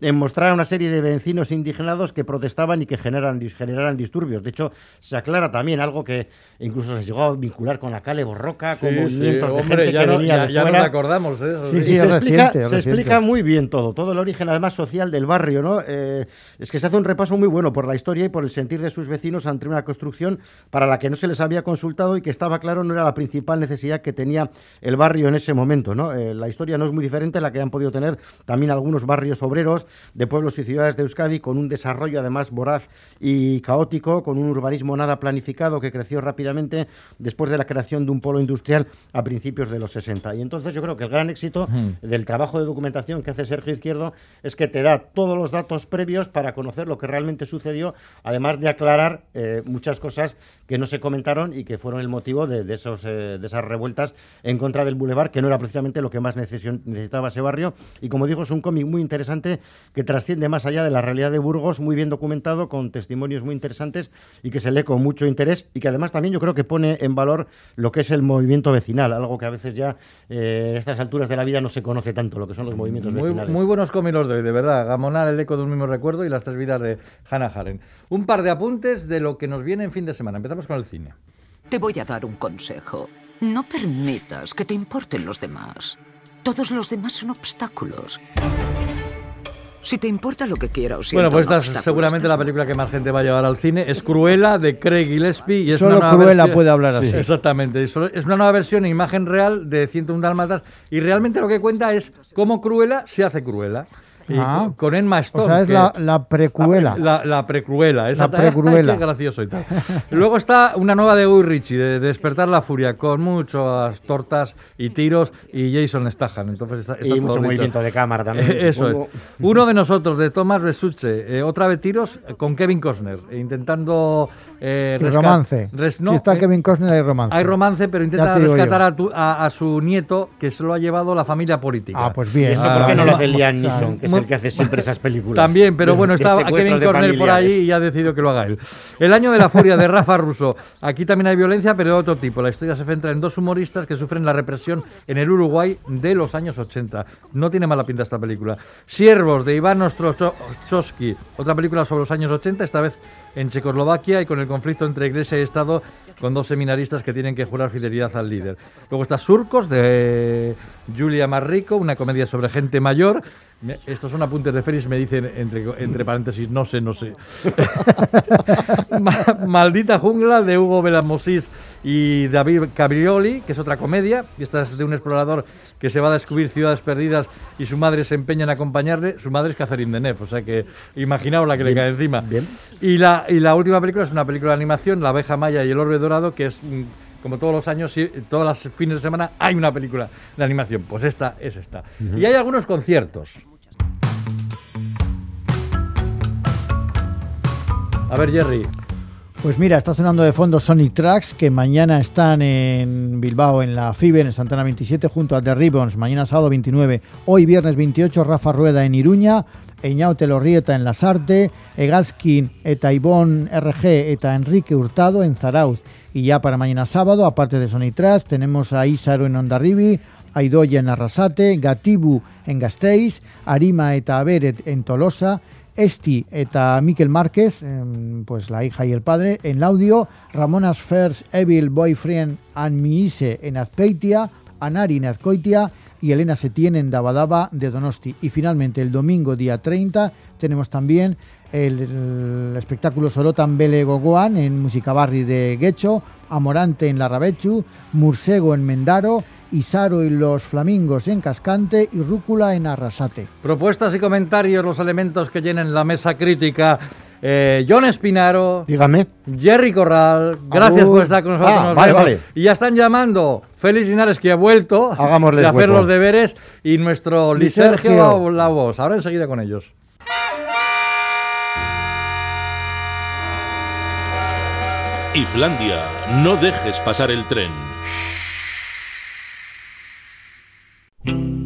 en mostrar a una serie de vecinos indignados que protestaban y que generan, generaran disturbios. De hecho, se aclara también algo que incluso se llegó a vincular con la Cale Borroca, con Sí, sí, movimientos de hombre, gente ya que no- venía ya- de ya fuera. acordamos, ¿eh? Eso Sí, Y sí, se, es explica, reciente, se reciente. explica muy bien todo, todo el origen además social del barrio, ¿no? Eh, es que se hace un repaso muy bueno por la historia y por el sentir de sus vecinos ante una construcción para la que no se les había consultado y que estaba claro no era la principal necesidad que tenía el barrio en ese momento, ¿no? Eh, la historia no es muy diferente a la que han podido tener también algunos barrios obreros de pueblos y ciudades de Euskadi con un desarrollo además voraz y caótico, con un urbanismo nada planificado que creció rápidamente después de la creación de un polo industrial a principios de los 60. Y entonces yo creo que el gran éxito del trabajo de documentación que hace Sergio Izquierdo es que te da todos los datos previos para conocer lo que realmente sucedió, además de aclarar eh, muchas cosas que no se comentaron y que fueron el motivo de, de esos, eh, de esas revueltas en contra del Boulevard, que no era precisamente lo que más necesitaba ese barrio. Y como digo, es un cómic muy interesante que trasciende más allá de la realidad de Burgos, muy bien documentado, con testimonios muy interesantes y que se lee con mucho interés y que además también yo creo que pone en valor lo que es el movimiento vecinal, algo que a veces ya eh, a estas alturas de la vida no se conoce tanto, lo que son los movimientos Muy, vecinales. muy buenos cómics los de hoy, de verdad. Gamonar, el eco de un mismo recuerdo y las tres vidas de Hannah Haren. Un par de apuntes de lo que nos viene en fin de semana. Empezamos con el cine. Te voy a dar un consejo. No permitas que te importen los demás. Todos los demás son obstáculos. Si te importa lo que quiera o sienta Bueno, pues esta es seguramente la película que más gente va a llevar al cine. Es Cruella, de Craig Gillespie. Y es Solo una Cruella versión- puede hablar así. Exactamente. y solo- Es una nueva versión en imagen real de 101 Dálmatas. Y realmente lo que cuenta es cómo Cruella se hace Cruella. Y Ah. con- con Emma Stone. O sea, es que- la, la precuela. La, la precruela, esa precruela. Qué gracioso y tal. Luego está una nueva de Guy Ritchie, de Despertar la Furia, con muchas tortas y tiros y Jason Statham. Entonces está, está Y mucho movimiento de cámara también. Eh, Eso es. Uno de nosotros, de Tomás Besuche, eh, otra vez tiros con Kevin Costner, eh, intentando... eh, Y romance. res- no, si está eh, Kevin Costner, hay romance. hay romance, pero intenta rescatar a, tu- a- a su nieto, que se lo ha llevado la familia política. Ah, pues bien. ¿Y eso Ah, por qué no lo hace Liam Neeson, que es muy- el que hace siempre esas películas? También, pero bueno, secuestros Kevin Cornell por ahí y ha decidido que lo haga él. El año de la furia de Rafa Russo. Aquí también hay violencia, pero de otro tipo. La historia se centra en dos humoristas que sufren la represión en el Uruguay de los años 80. No tiene mala pinta esta película. Siervos de Iván Ostrochowski. Otra película sobre los años 80, esta vez en Checoslovaquia y con el conflicto entre Iglesia y Estado con dos seminaristas que tienen que jurar fidelidad al líder. Luego está Surcos de Julia Marrico, una comedia sobre gente mayor. Estos son apuntes de Félix, me dicen entre, entre paréntesis, no sé, no sé. Ma- Maldita jungla de Hugo Belamosís y David Cabrioli, que es otra comedia. Y esta es de un explorador que se va a descubrir ciudades perdidas y su madre se empeña en acompañarle. Su madre es Catherine Deneuve, o sea que imaginaos la que le cae encima. Y, la, y la última película es una película de animación, La abeja maya y el orbe dorado, que es mm, como todos los años, y todos los fines de semana hay una película de animación. Pues esta es esta. Y hay algunos conciertos. A ver, Jerry. Pues mira, está sonando de fondo Sonic Tracks, que mañana están en Bilbao, en la FIBE, en Santana 27, junto a The Ribbons, mañana sábado 29. Hoy viernes 28, Rafa Rueda en Iruña, Eñaute Lorrieta en Lasarte, Egaskin eta Ivón RG eta Enrique Hurtado en Zarauz. Y ya para mañana sábado, aparte de Sonic Tracks, tenemos a Isaro en Ondarribi, a Idoia en Arrasate, Gatibu en Gasteiz, Arima eta Aberet en Tolosa, Esti eta Miquel Márquez, em, pues la hija y el padre, en Laudio, Ramonas First Evil Boyfriend and Miise en Azpeitia, Anari en Azcoitia y Elena Setién en Dabadaba de Donosti. Y finalmente el domingo día 30 tenemos también el, el espectáculo Sorotan Bele Gogoan en Musicabarri de Guecho, Amorante en Larrabechu, Mursego en Mendaro, Isaro y los Flamingos en Cascante y Rúcula en Arrasate. Propuestas y comentarios, los elementos que llenen la mesa crítica. Eh, John Espinaro. Dígame. Jerry Corral. Gracias por estar con nosotros. Ah, nos vale, vale. Y ya están llamando Félix Linares, que ha vuelto Hagámosles de hacer hueco. los deberes, y nuestro Lisergio. Lisergio la voz. Ahora enseguida con ellos. Islandia, no dejes pasar el tren. Mm-hmm.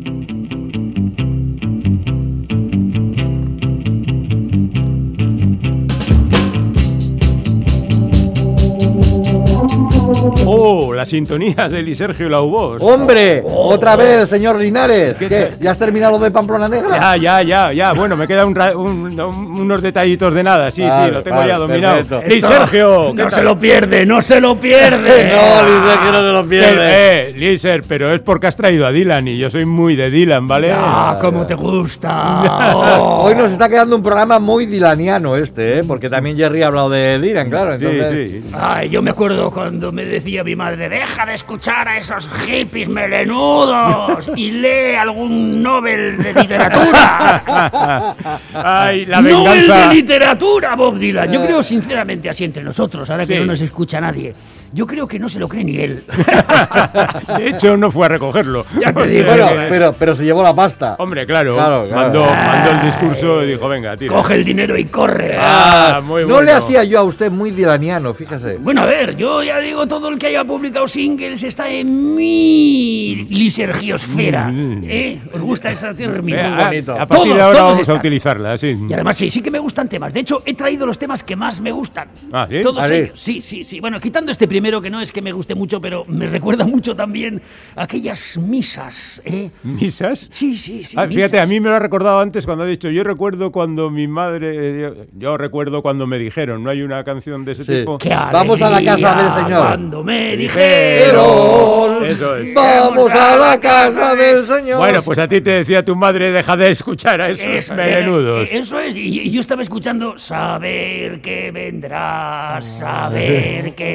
Oh, la sintonía de Lisergio Laubos. ¡Hombre! Otra vez el señor Linares. ¿Qué? ¿Ya has terminado lo de Pamplona Negra? Ya, ya, ya, ya. Bueno, me quedan un ra- un- un- unos detallitos de nada. Sí, sí, lo tengo vale, ya dominado. Lisergio, ¿qué No tal? se lo pierde, no se lo pierde. No, Lisergio no se lo pierde. Eh, eh, Liser, pero es porque has traído a Dylan y yo soy muy de Dylan, ¿vale? Ah, cómo te gusta. Oh. Hoy nos está quedando un programa muy dilaniano este, ¿eh? porque también Jerry ha hablado de Dylan, claro. Sí, Entonces, sí. Ay, yo me acuerdo cuando me decía mi madre, deja de escuchar a esos hippies melenudos y lee algún Nobel de literatura. Ay, la Nobel venganza. de literatura, Bob Dylan. Yo creo sinceramente así entre nosotros, ahora que Sí. no nos escucha nadie. Yo creo que no se lo cree ni él. De hecho, no fue a recogerlo. Ya te digo. Bueno, pero, pero se llevó la pasta. Hombre, claro, Claro, claro. Mandó, mandó el discurso y dijo, venga, tira. Coge el dinero y corre. Ah, muy no bueno. le hacía yo a usted muy dilaniano, fíjese. Bueno, a ver, yo ya digo, todo el que haya publicado singles está en mi lisergiosfera. ¿Eh? ¿Os gusta ese término? Eh, a, bonito. a partir Todos, de ahora vamos a están. utilizarla, sí. Y además sí, sí que me gustan temas. De hecho, he traído los temas que más me gustan. Ah, ¿sí? Todos Ah, ellos. Sí, sí, sí. Bueno, quitando este primero, que no es que me guste mucho, pero me recuerda mucho también a aquellas misas. ¿eh? ¿Misas? Sí, sí, sí. Ah, fíjate, a mí me lo ha recordado antes cuando ha dicho, yo recuerdo cuando mi madre, eh, yo, yo recuerdo cuando me dijeron, ¿no hay una canción de ese Sí. tipo? ¡Qué Vamos a la casa del Señor. Cuando me Dijeron. Eso es. Vamos a la casa del Señor. Bueno, pues a ti te decía tu madre, deja de escuchar a esos Eso, melenudos. eh, Eso es, y, y yo estaba escuchando saber que vendrás, saber que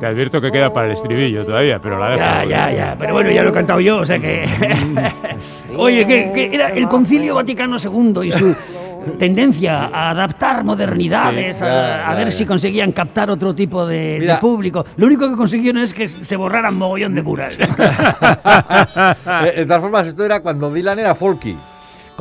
Te advierto que queda para el estribillo todavía, pero la dejo. Ya, ya, ya. Pero bueno, ya lo he cantado yo, o sea que. Oye, que, que era el Concilio Vaticano II y su tendencia a adaptar modernidades, Sí, a, ya, a ya, ver ya. si conseguían captar otro tipo de, de público. Lo único que consiguieron es que se borraran mogollón de curas. Eh, de todas formas, esto era cuando Dylan era folky.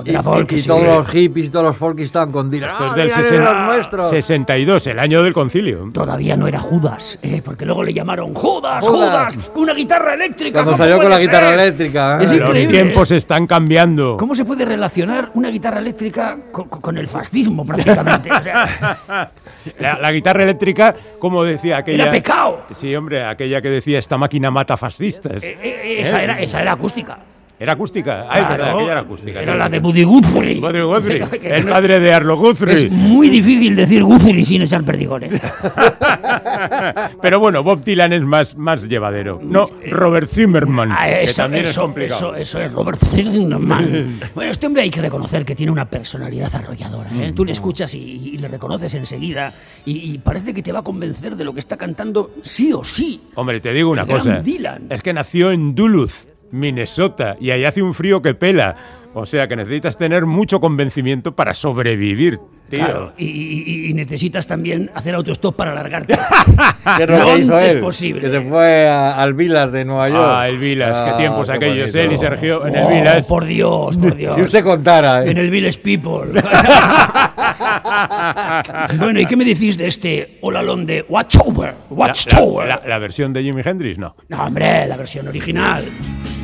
Y- folky, y, sí. todos los hippies y todos los folkies estaban con Dylan. Esto es ¡Ah, del Dylan es de 60 los nuestros! 62, el año del concilio. Todavía no era Judas, eh, porque luego le llamaron Judas, Judas. Con una guitarra eléctrica. Cuando ¿cómo salió con la guitarra eléctrica. Es ¿eh? Los tiempos están cambiando. ¿Cómo se puede relacionar una guitarra eléctrica con, con- con el fascismo prácticamente? O sea, La, la guitarra eléctrica, como decía aquella. Era pecado. Sí, hombre, aquella que decía esta máquina mata fascistas. eh, eh, esa, ¿Eh? era, esa era acústica. Era acústica. Ah, es verdad, Claro, aquella era acústica. era sí. la de Buddy Guthrie. Buddy Guthrie, Que el padre de Arlo Guthrie. Es muy difícil decir Guthrie sin echar perdigones. Pero bueno, Bob Dylan es más, más llevadero. No, Robert Zimmerman, Ah, que eso, también es eso, complicado. eso, eso es Robert Zimmerman. bueno, este hombre hay que reconocer que tiene una personalidad arrolladora. ¿eh? Mm. Tú le escuchas y, y le reconoces enseguida y, y parece que te va a convencer de lo que está cantando sí o sí. Hombre, te digo una El cosa. Dylan. Es que nació en Duluth, Minnesota, y ahí hace un frío que pela. O sea que necesitas tener mucho convencimiento para sobrevivir, tío. Claro, y, y- y necesitas también hacer autostop para alargarte. ¿Qué es lo lo que hizo antes él? posible. Que se fue a- al Vilas de Nueva York. Ah, el Vilas, qué tiempos aquellos, bonito. él y Sergio en el Oh, Vilas. por Dios, por Dios. Si usted contara. ¿eh? En el Village People. bueno, ¿y qué me decís de este Olalón de Watchover? La, Watchtower. la- la- la versión de Jimi Hendrix, no. No, hombre, la versión original.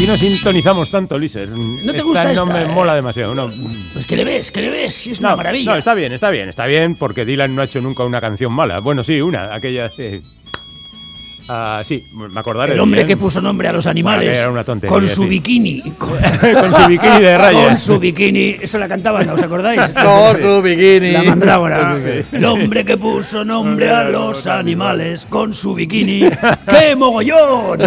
Aquí no sintonizamos tanto, Liser. ¿No te Esta gusta no esta, me eh? mola demasiado. No. Pues que le ves, que le ves, es una No, maravilla. no, está bien, está bien, está bien, porque Dylan no ha hecho nunca una canción mala. Bueno, sí, una, aquella. eh, ah, sí, me acordaré. El hombre bien. que puso nombre a los animales Bueno, era una tontería, con su sí. bikini. Con, Con su bikini de rayas. Con su bikini. Eso la cantaban, ¿no os acordáis? Con su bikini. La mandrágora. Sí. El hombre que puso nombre a los animales con su bikini. ¡Qué mogollón!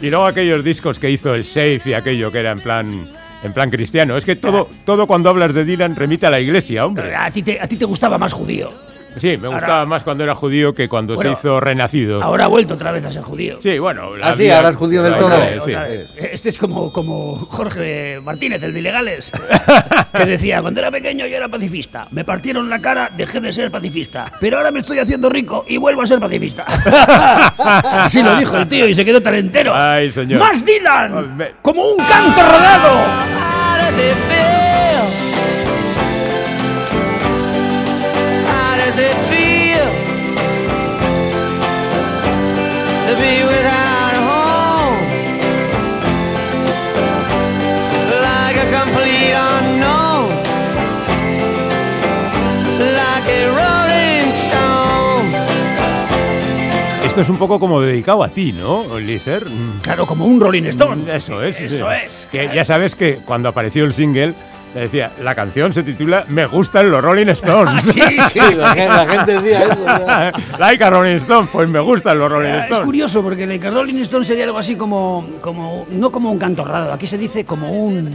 y luego aquellos discos que hizo el Safe y aquello que era en plan. En plan cristiano. Es que todo, todo cuando hablas de Dylan remite a la iglesia, hombre. A ti te, a ti te gustaba más judío. Sí, me Ahora- gustaba más cuando era judío que cuando Bueno, se hizo renacido. Ahora ha vuelto otra vez a ser judío. Sí, bueno. la Ah, sí, ahora es judío del todo. la- sí. Vez. Este es como, como Jorge Martínez, el de Ilegales, que decía, cuando era pequeño yo era pacifista, me partieron la cara, dejé de ser pacifista, pero ahora me estoy haciendo rico y vuelvo a ser pacifista. Así lo dijo el tío y se quedó tan entero. Ay, señor. ¡Más Dylan! ¡Como un canto rodado! Esto es un poco como dedicado a ti, ¿no, Liser? Claro, como un Rolling Stone. Eso es. Eso sí. es. Que ya sabes que cuando apareció el single, le decía, la canción se titula Me gustan los Rolling Stones. Sí, sí, Sí, la, gente, la gente decía eso. ¿verdad? like a Rolling Stone, pues me gustan los Rolling Es Stones. curioso porque el Rolling Stone sería algo así como, como, no como un canto raro, aquí se dice como un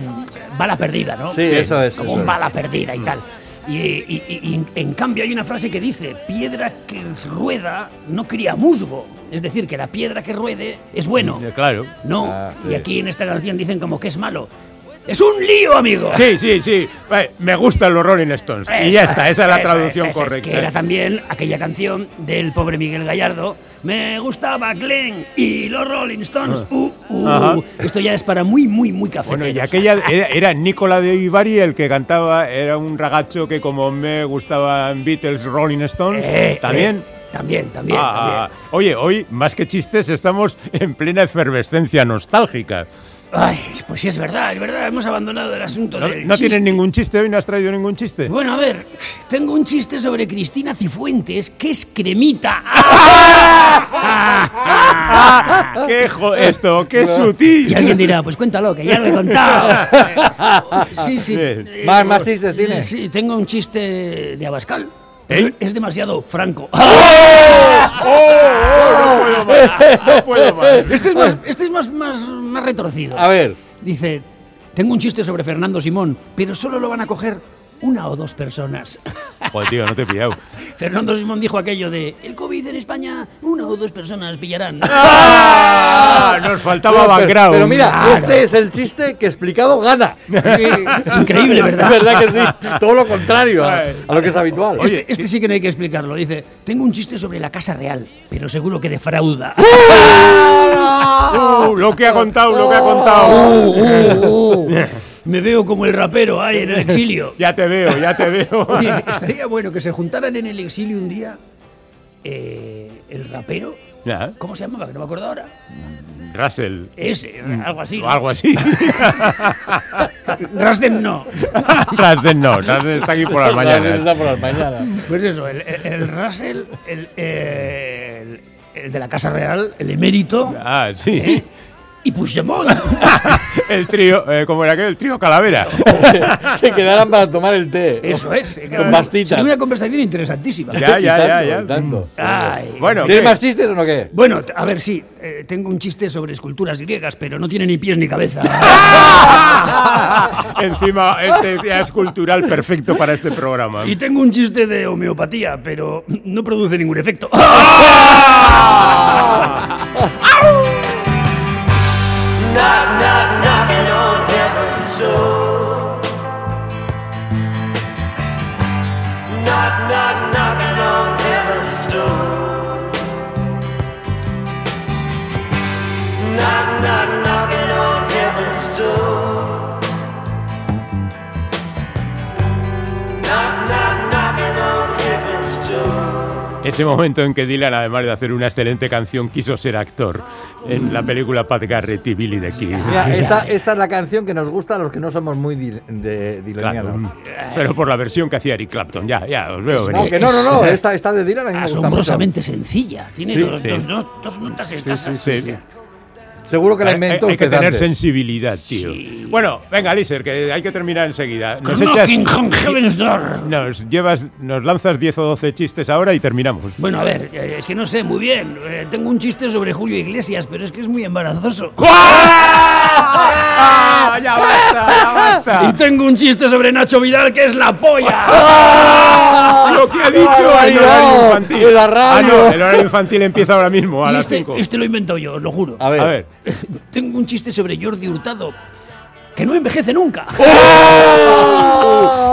bala perdida, ¿no? Sí, eso es, Como eso un es. bala perdida y tal. Y, y- y- y en, cambio hay una frase que dice, piedra que rueda no cría musgo. Es decir, que la piedra que ruede es bueno. Claro. No, Ah, y aquí en esta canción dicen como que es malo. ¡Es un lío, amigo! Sí, sí, sí. Eh, Me gustan los Rolling Stones. y ya está, esa es la eso traducción eso es, correcta. que era también aquella canción del pobre Miguel Gallardo. Me gustaba Glenn y los Rolling Stones. Uh, uh. Ajá. Esto ya es para muy, muy, muy café. Bueno, y aquella era, era Nicola de Ibarri el que cantaba, era un ragacho que como me gustaban Beatles, Rolling Stones, Eh, también. eh, también, también, Ah, también. ah, ah. Oye, hoy, más que chistes, estamos en plena efervescencia nostálgica. Ay, pues sí, es verdad, es verdad. Hemos abandonado el asunto ¿No, del no chiste. tienes ningún chiste hoy? ¿No has traído ningún chiste? Bueno, a ver, tengo un chiste sobre Cristina Cifuentes, que es cremita. ¡Ah! ¡Qué jo- esto! ¡Qué sutil! Y alguien dirá, pues cuéntalo, que ya lo he contado. Sí, sí. Eh, Más- más chistes tienes. Sí, tengo un chiste de Abascal. ¿Eh? Es demasiado franco. ¡Oh! ¡Oh! No puedo más, no puedo más. Este es más, este es más, más, más retorcido. A ver. Dice, tengo un chiste sobre Fernando Simón, pero solo lo van a coger una o dos personas. Joder, tío, no te he pillado. Fernando Simón dijo aquello de el COVID en España, una o dos personas pillarán. ¡Ah! Nos faltaba Pero- pero, background. pero mira, Claro. este es el chiste que explicado gana. Increíble, ¿verdad? ¿Verdad que sí? Todo lo contrario a, a lo que es habitual. Este, este sí que no hay que explicarlo. Dice, tengo un chiste sobre la Casa Real, pero seguro que defrauda. Uh, lo que ha contado, lo que ha contado. Uh, uh, uh. Me veo como el rapero ahí en el exilio. Ya te veo, ya te veo. Oye, estaría bueno que se juntaran en el exilio un día eh, el rapero. Ya. ¿Cómo se llamaba? Que no me acuerdo ahora. Russell. Ese, algo así. O algo así. Rasden no. Rasden no, Rasden está aquí por las mañanas. Está por las mañanas. Pues eso, el, el- el Russell, el, el- el de la Casa Real, el emérito. Ah, sí. ¿eh? Y Puigdemont. El trío, eh, ¿cómo era aquel? El trío Calavera. Se quedaran para tomar el té. Eso es. eh, Con pastitas. Sería una conversación interesantísima. Ya, ya, ya, Tanto, ya. tanto. Ay, Bueno, ¿Tienes ¿qué? más chistes o no qué? Bueno, a ver, sí, eh, tengo un chiste sobre esculturas griegas, pero no tiene ni pies ni cabeza. Encima, este ya es cultural perfecto para este programa. Y tengo un chiste de homeopatía, pero no produce ningún efecto. Knock, knock, knocking Ese momento en que Dylan, además de hacer una excelente canción, quiso ser actor en la película Pat Garrett y Billy the Kid. Mira, esta, esta es la canción que nos gusta a los que no somos muy dil- de Claro, dilonianos. pero por la versión que hacía Eric Clapton, ya, ya, os veo No, venir. que no, no, no, esta, esta de Dylan a mí me gusta mucho. Asombrosamente sencilla. Tiene Sí, dos, sí. dos no- dos notas escasas. Sí, sí. Seguro que la Hay- inventó hay, hay que tener antes. sensibilidad, tío. Bueno, venga, Liser, que hay que terminar enseguida. Nos door. Nos llevas, nos lanzas 10 o 12 chistes ahora y terminamos. Bueno, a ver, eh, es que no sé muy bien. Eh, tengo un chiste sobre Julio Iglesias, pero es que es muy embarazoso. ¡Ah! ¡Ya basta, ya basta! Y tengo un chiste sobre Nacho Vidal, que es la polla. Lo que ha dicho el horario infantil. En la Ah, no, el horario infantil empieza ahora mismo, a Y las este, 5. este lo he inventado yo, os lo juro. A ver. A ver. Tengo un chiste sobre Jordi Hurtado, que no envejece nunca.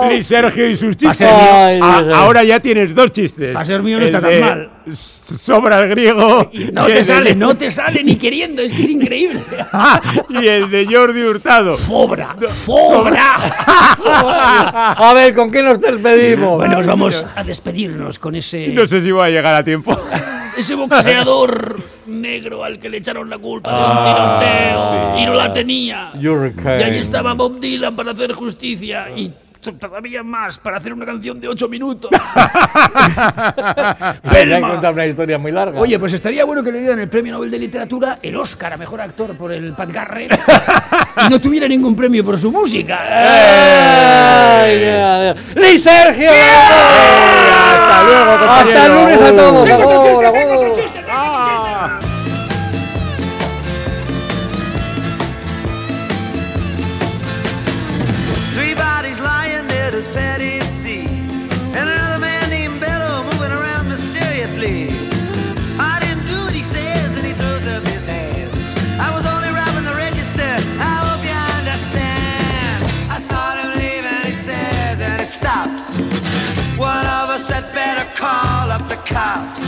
Luis Sergio y sus chistes. Ay, A- Dios. ahora ya tienes dos chistes. Pa' ser mío no El está tan de mal. Sobra el griego. Y no y te el de- sale, no te sale ni queriendo, es que es increíble. y el de Jordi Hurtado. ¡Fobra! ¡Fobra! A ver, ¿con qué nos despedimos? Bueno, pues vamos a despedirnos con ese, No sé si voy a llegar a tiempo. ese boxeador negro al que le echaron la culpa de un Ah, tiroteo sí. y no la tenía. Hurricane. Y ahí estaba Bob Dylan para hacer justicia y todavía más para hacer una canción de 8 minutos. Han Velma. contado una historia muy larga. Oye, pues estaría bueno que le dieran el premio Nobel de Literatura, el Oscar a Mejor Actor por el Pat Garrett, y no tuviera ningún premio por su música. ¡Ay, ya, ya! ¡Luis Sergio! Hasta luego, Hasta el compañero. lunes a todos. Tengo call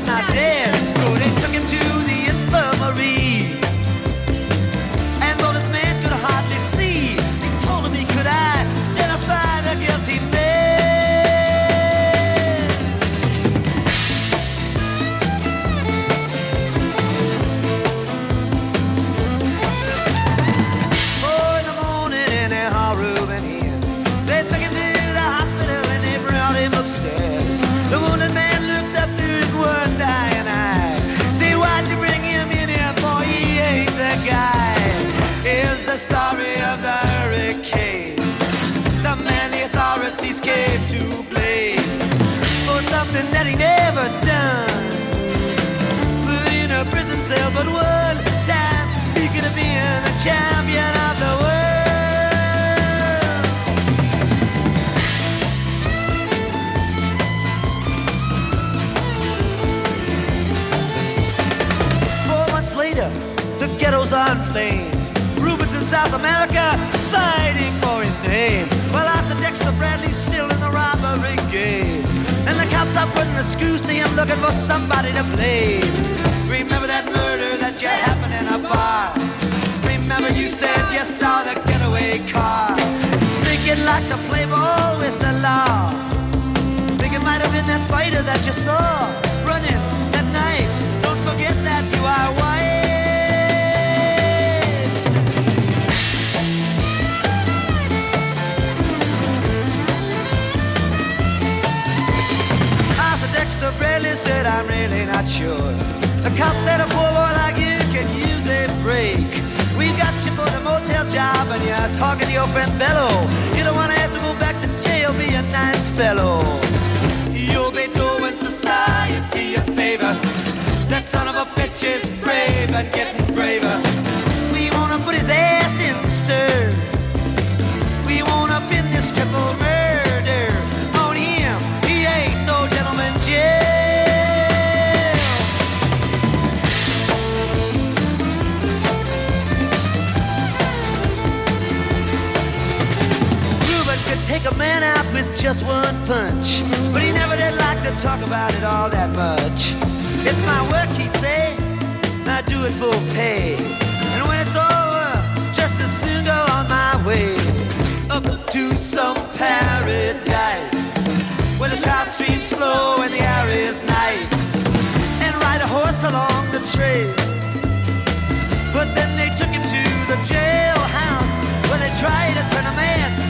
Sa We wanna put his ass in stir. We wanna pin this triple murder on him. He ain't no gentleman jail. Reuben could take a man out with just one punch, but he never did like to talk about it all that much. It's my work, say. I do it for pay. And when it's over, just as soon go on my way up to some paradise where the trout streams flow and the air is nice, and ride a horse along the trail. But then they took him to the jailhouse where they tried to turn a man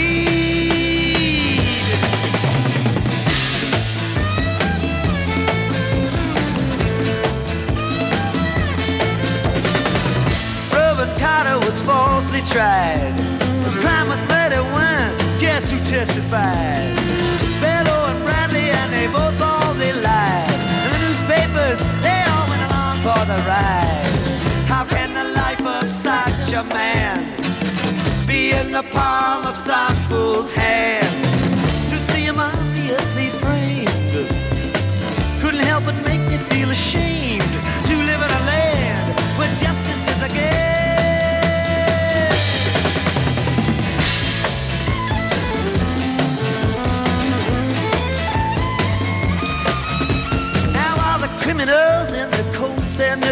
Carter was falsely tried. The crime was murder one. Guess who testified? Bello and Bradley, and they both all they lied. And the newspapers, they all went along for the ride. How can the life of such a man be in the palm of some fool's hand?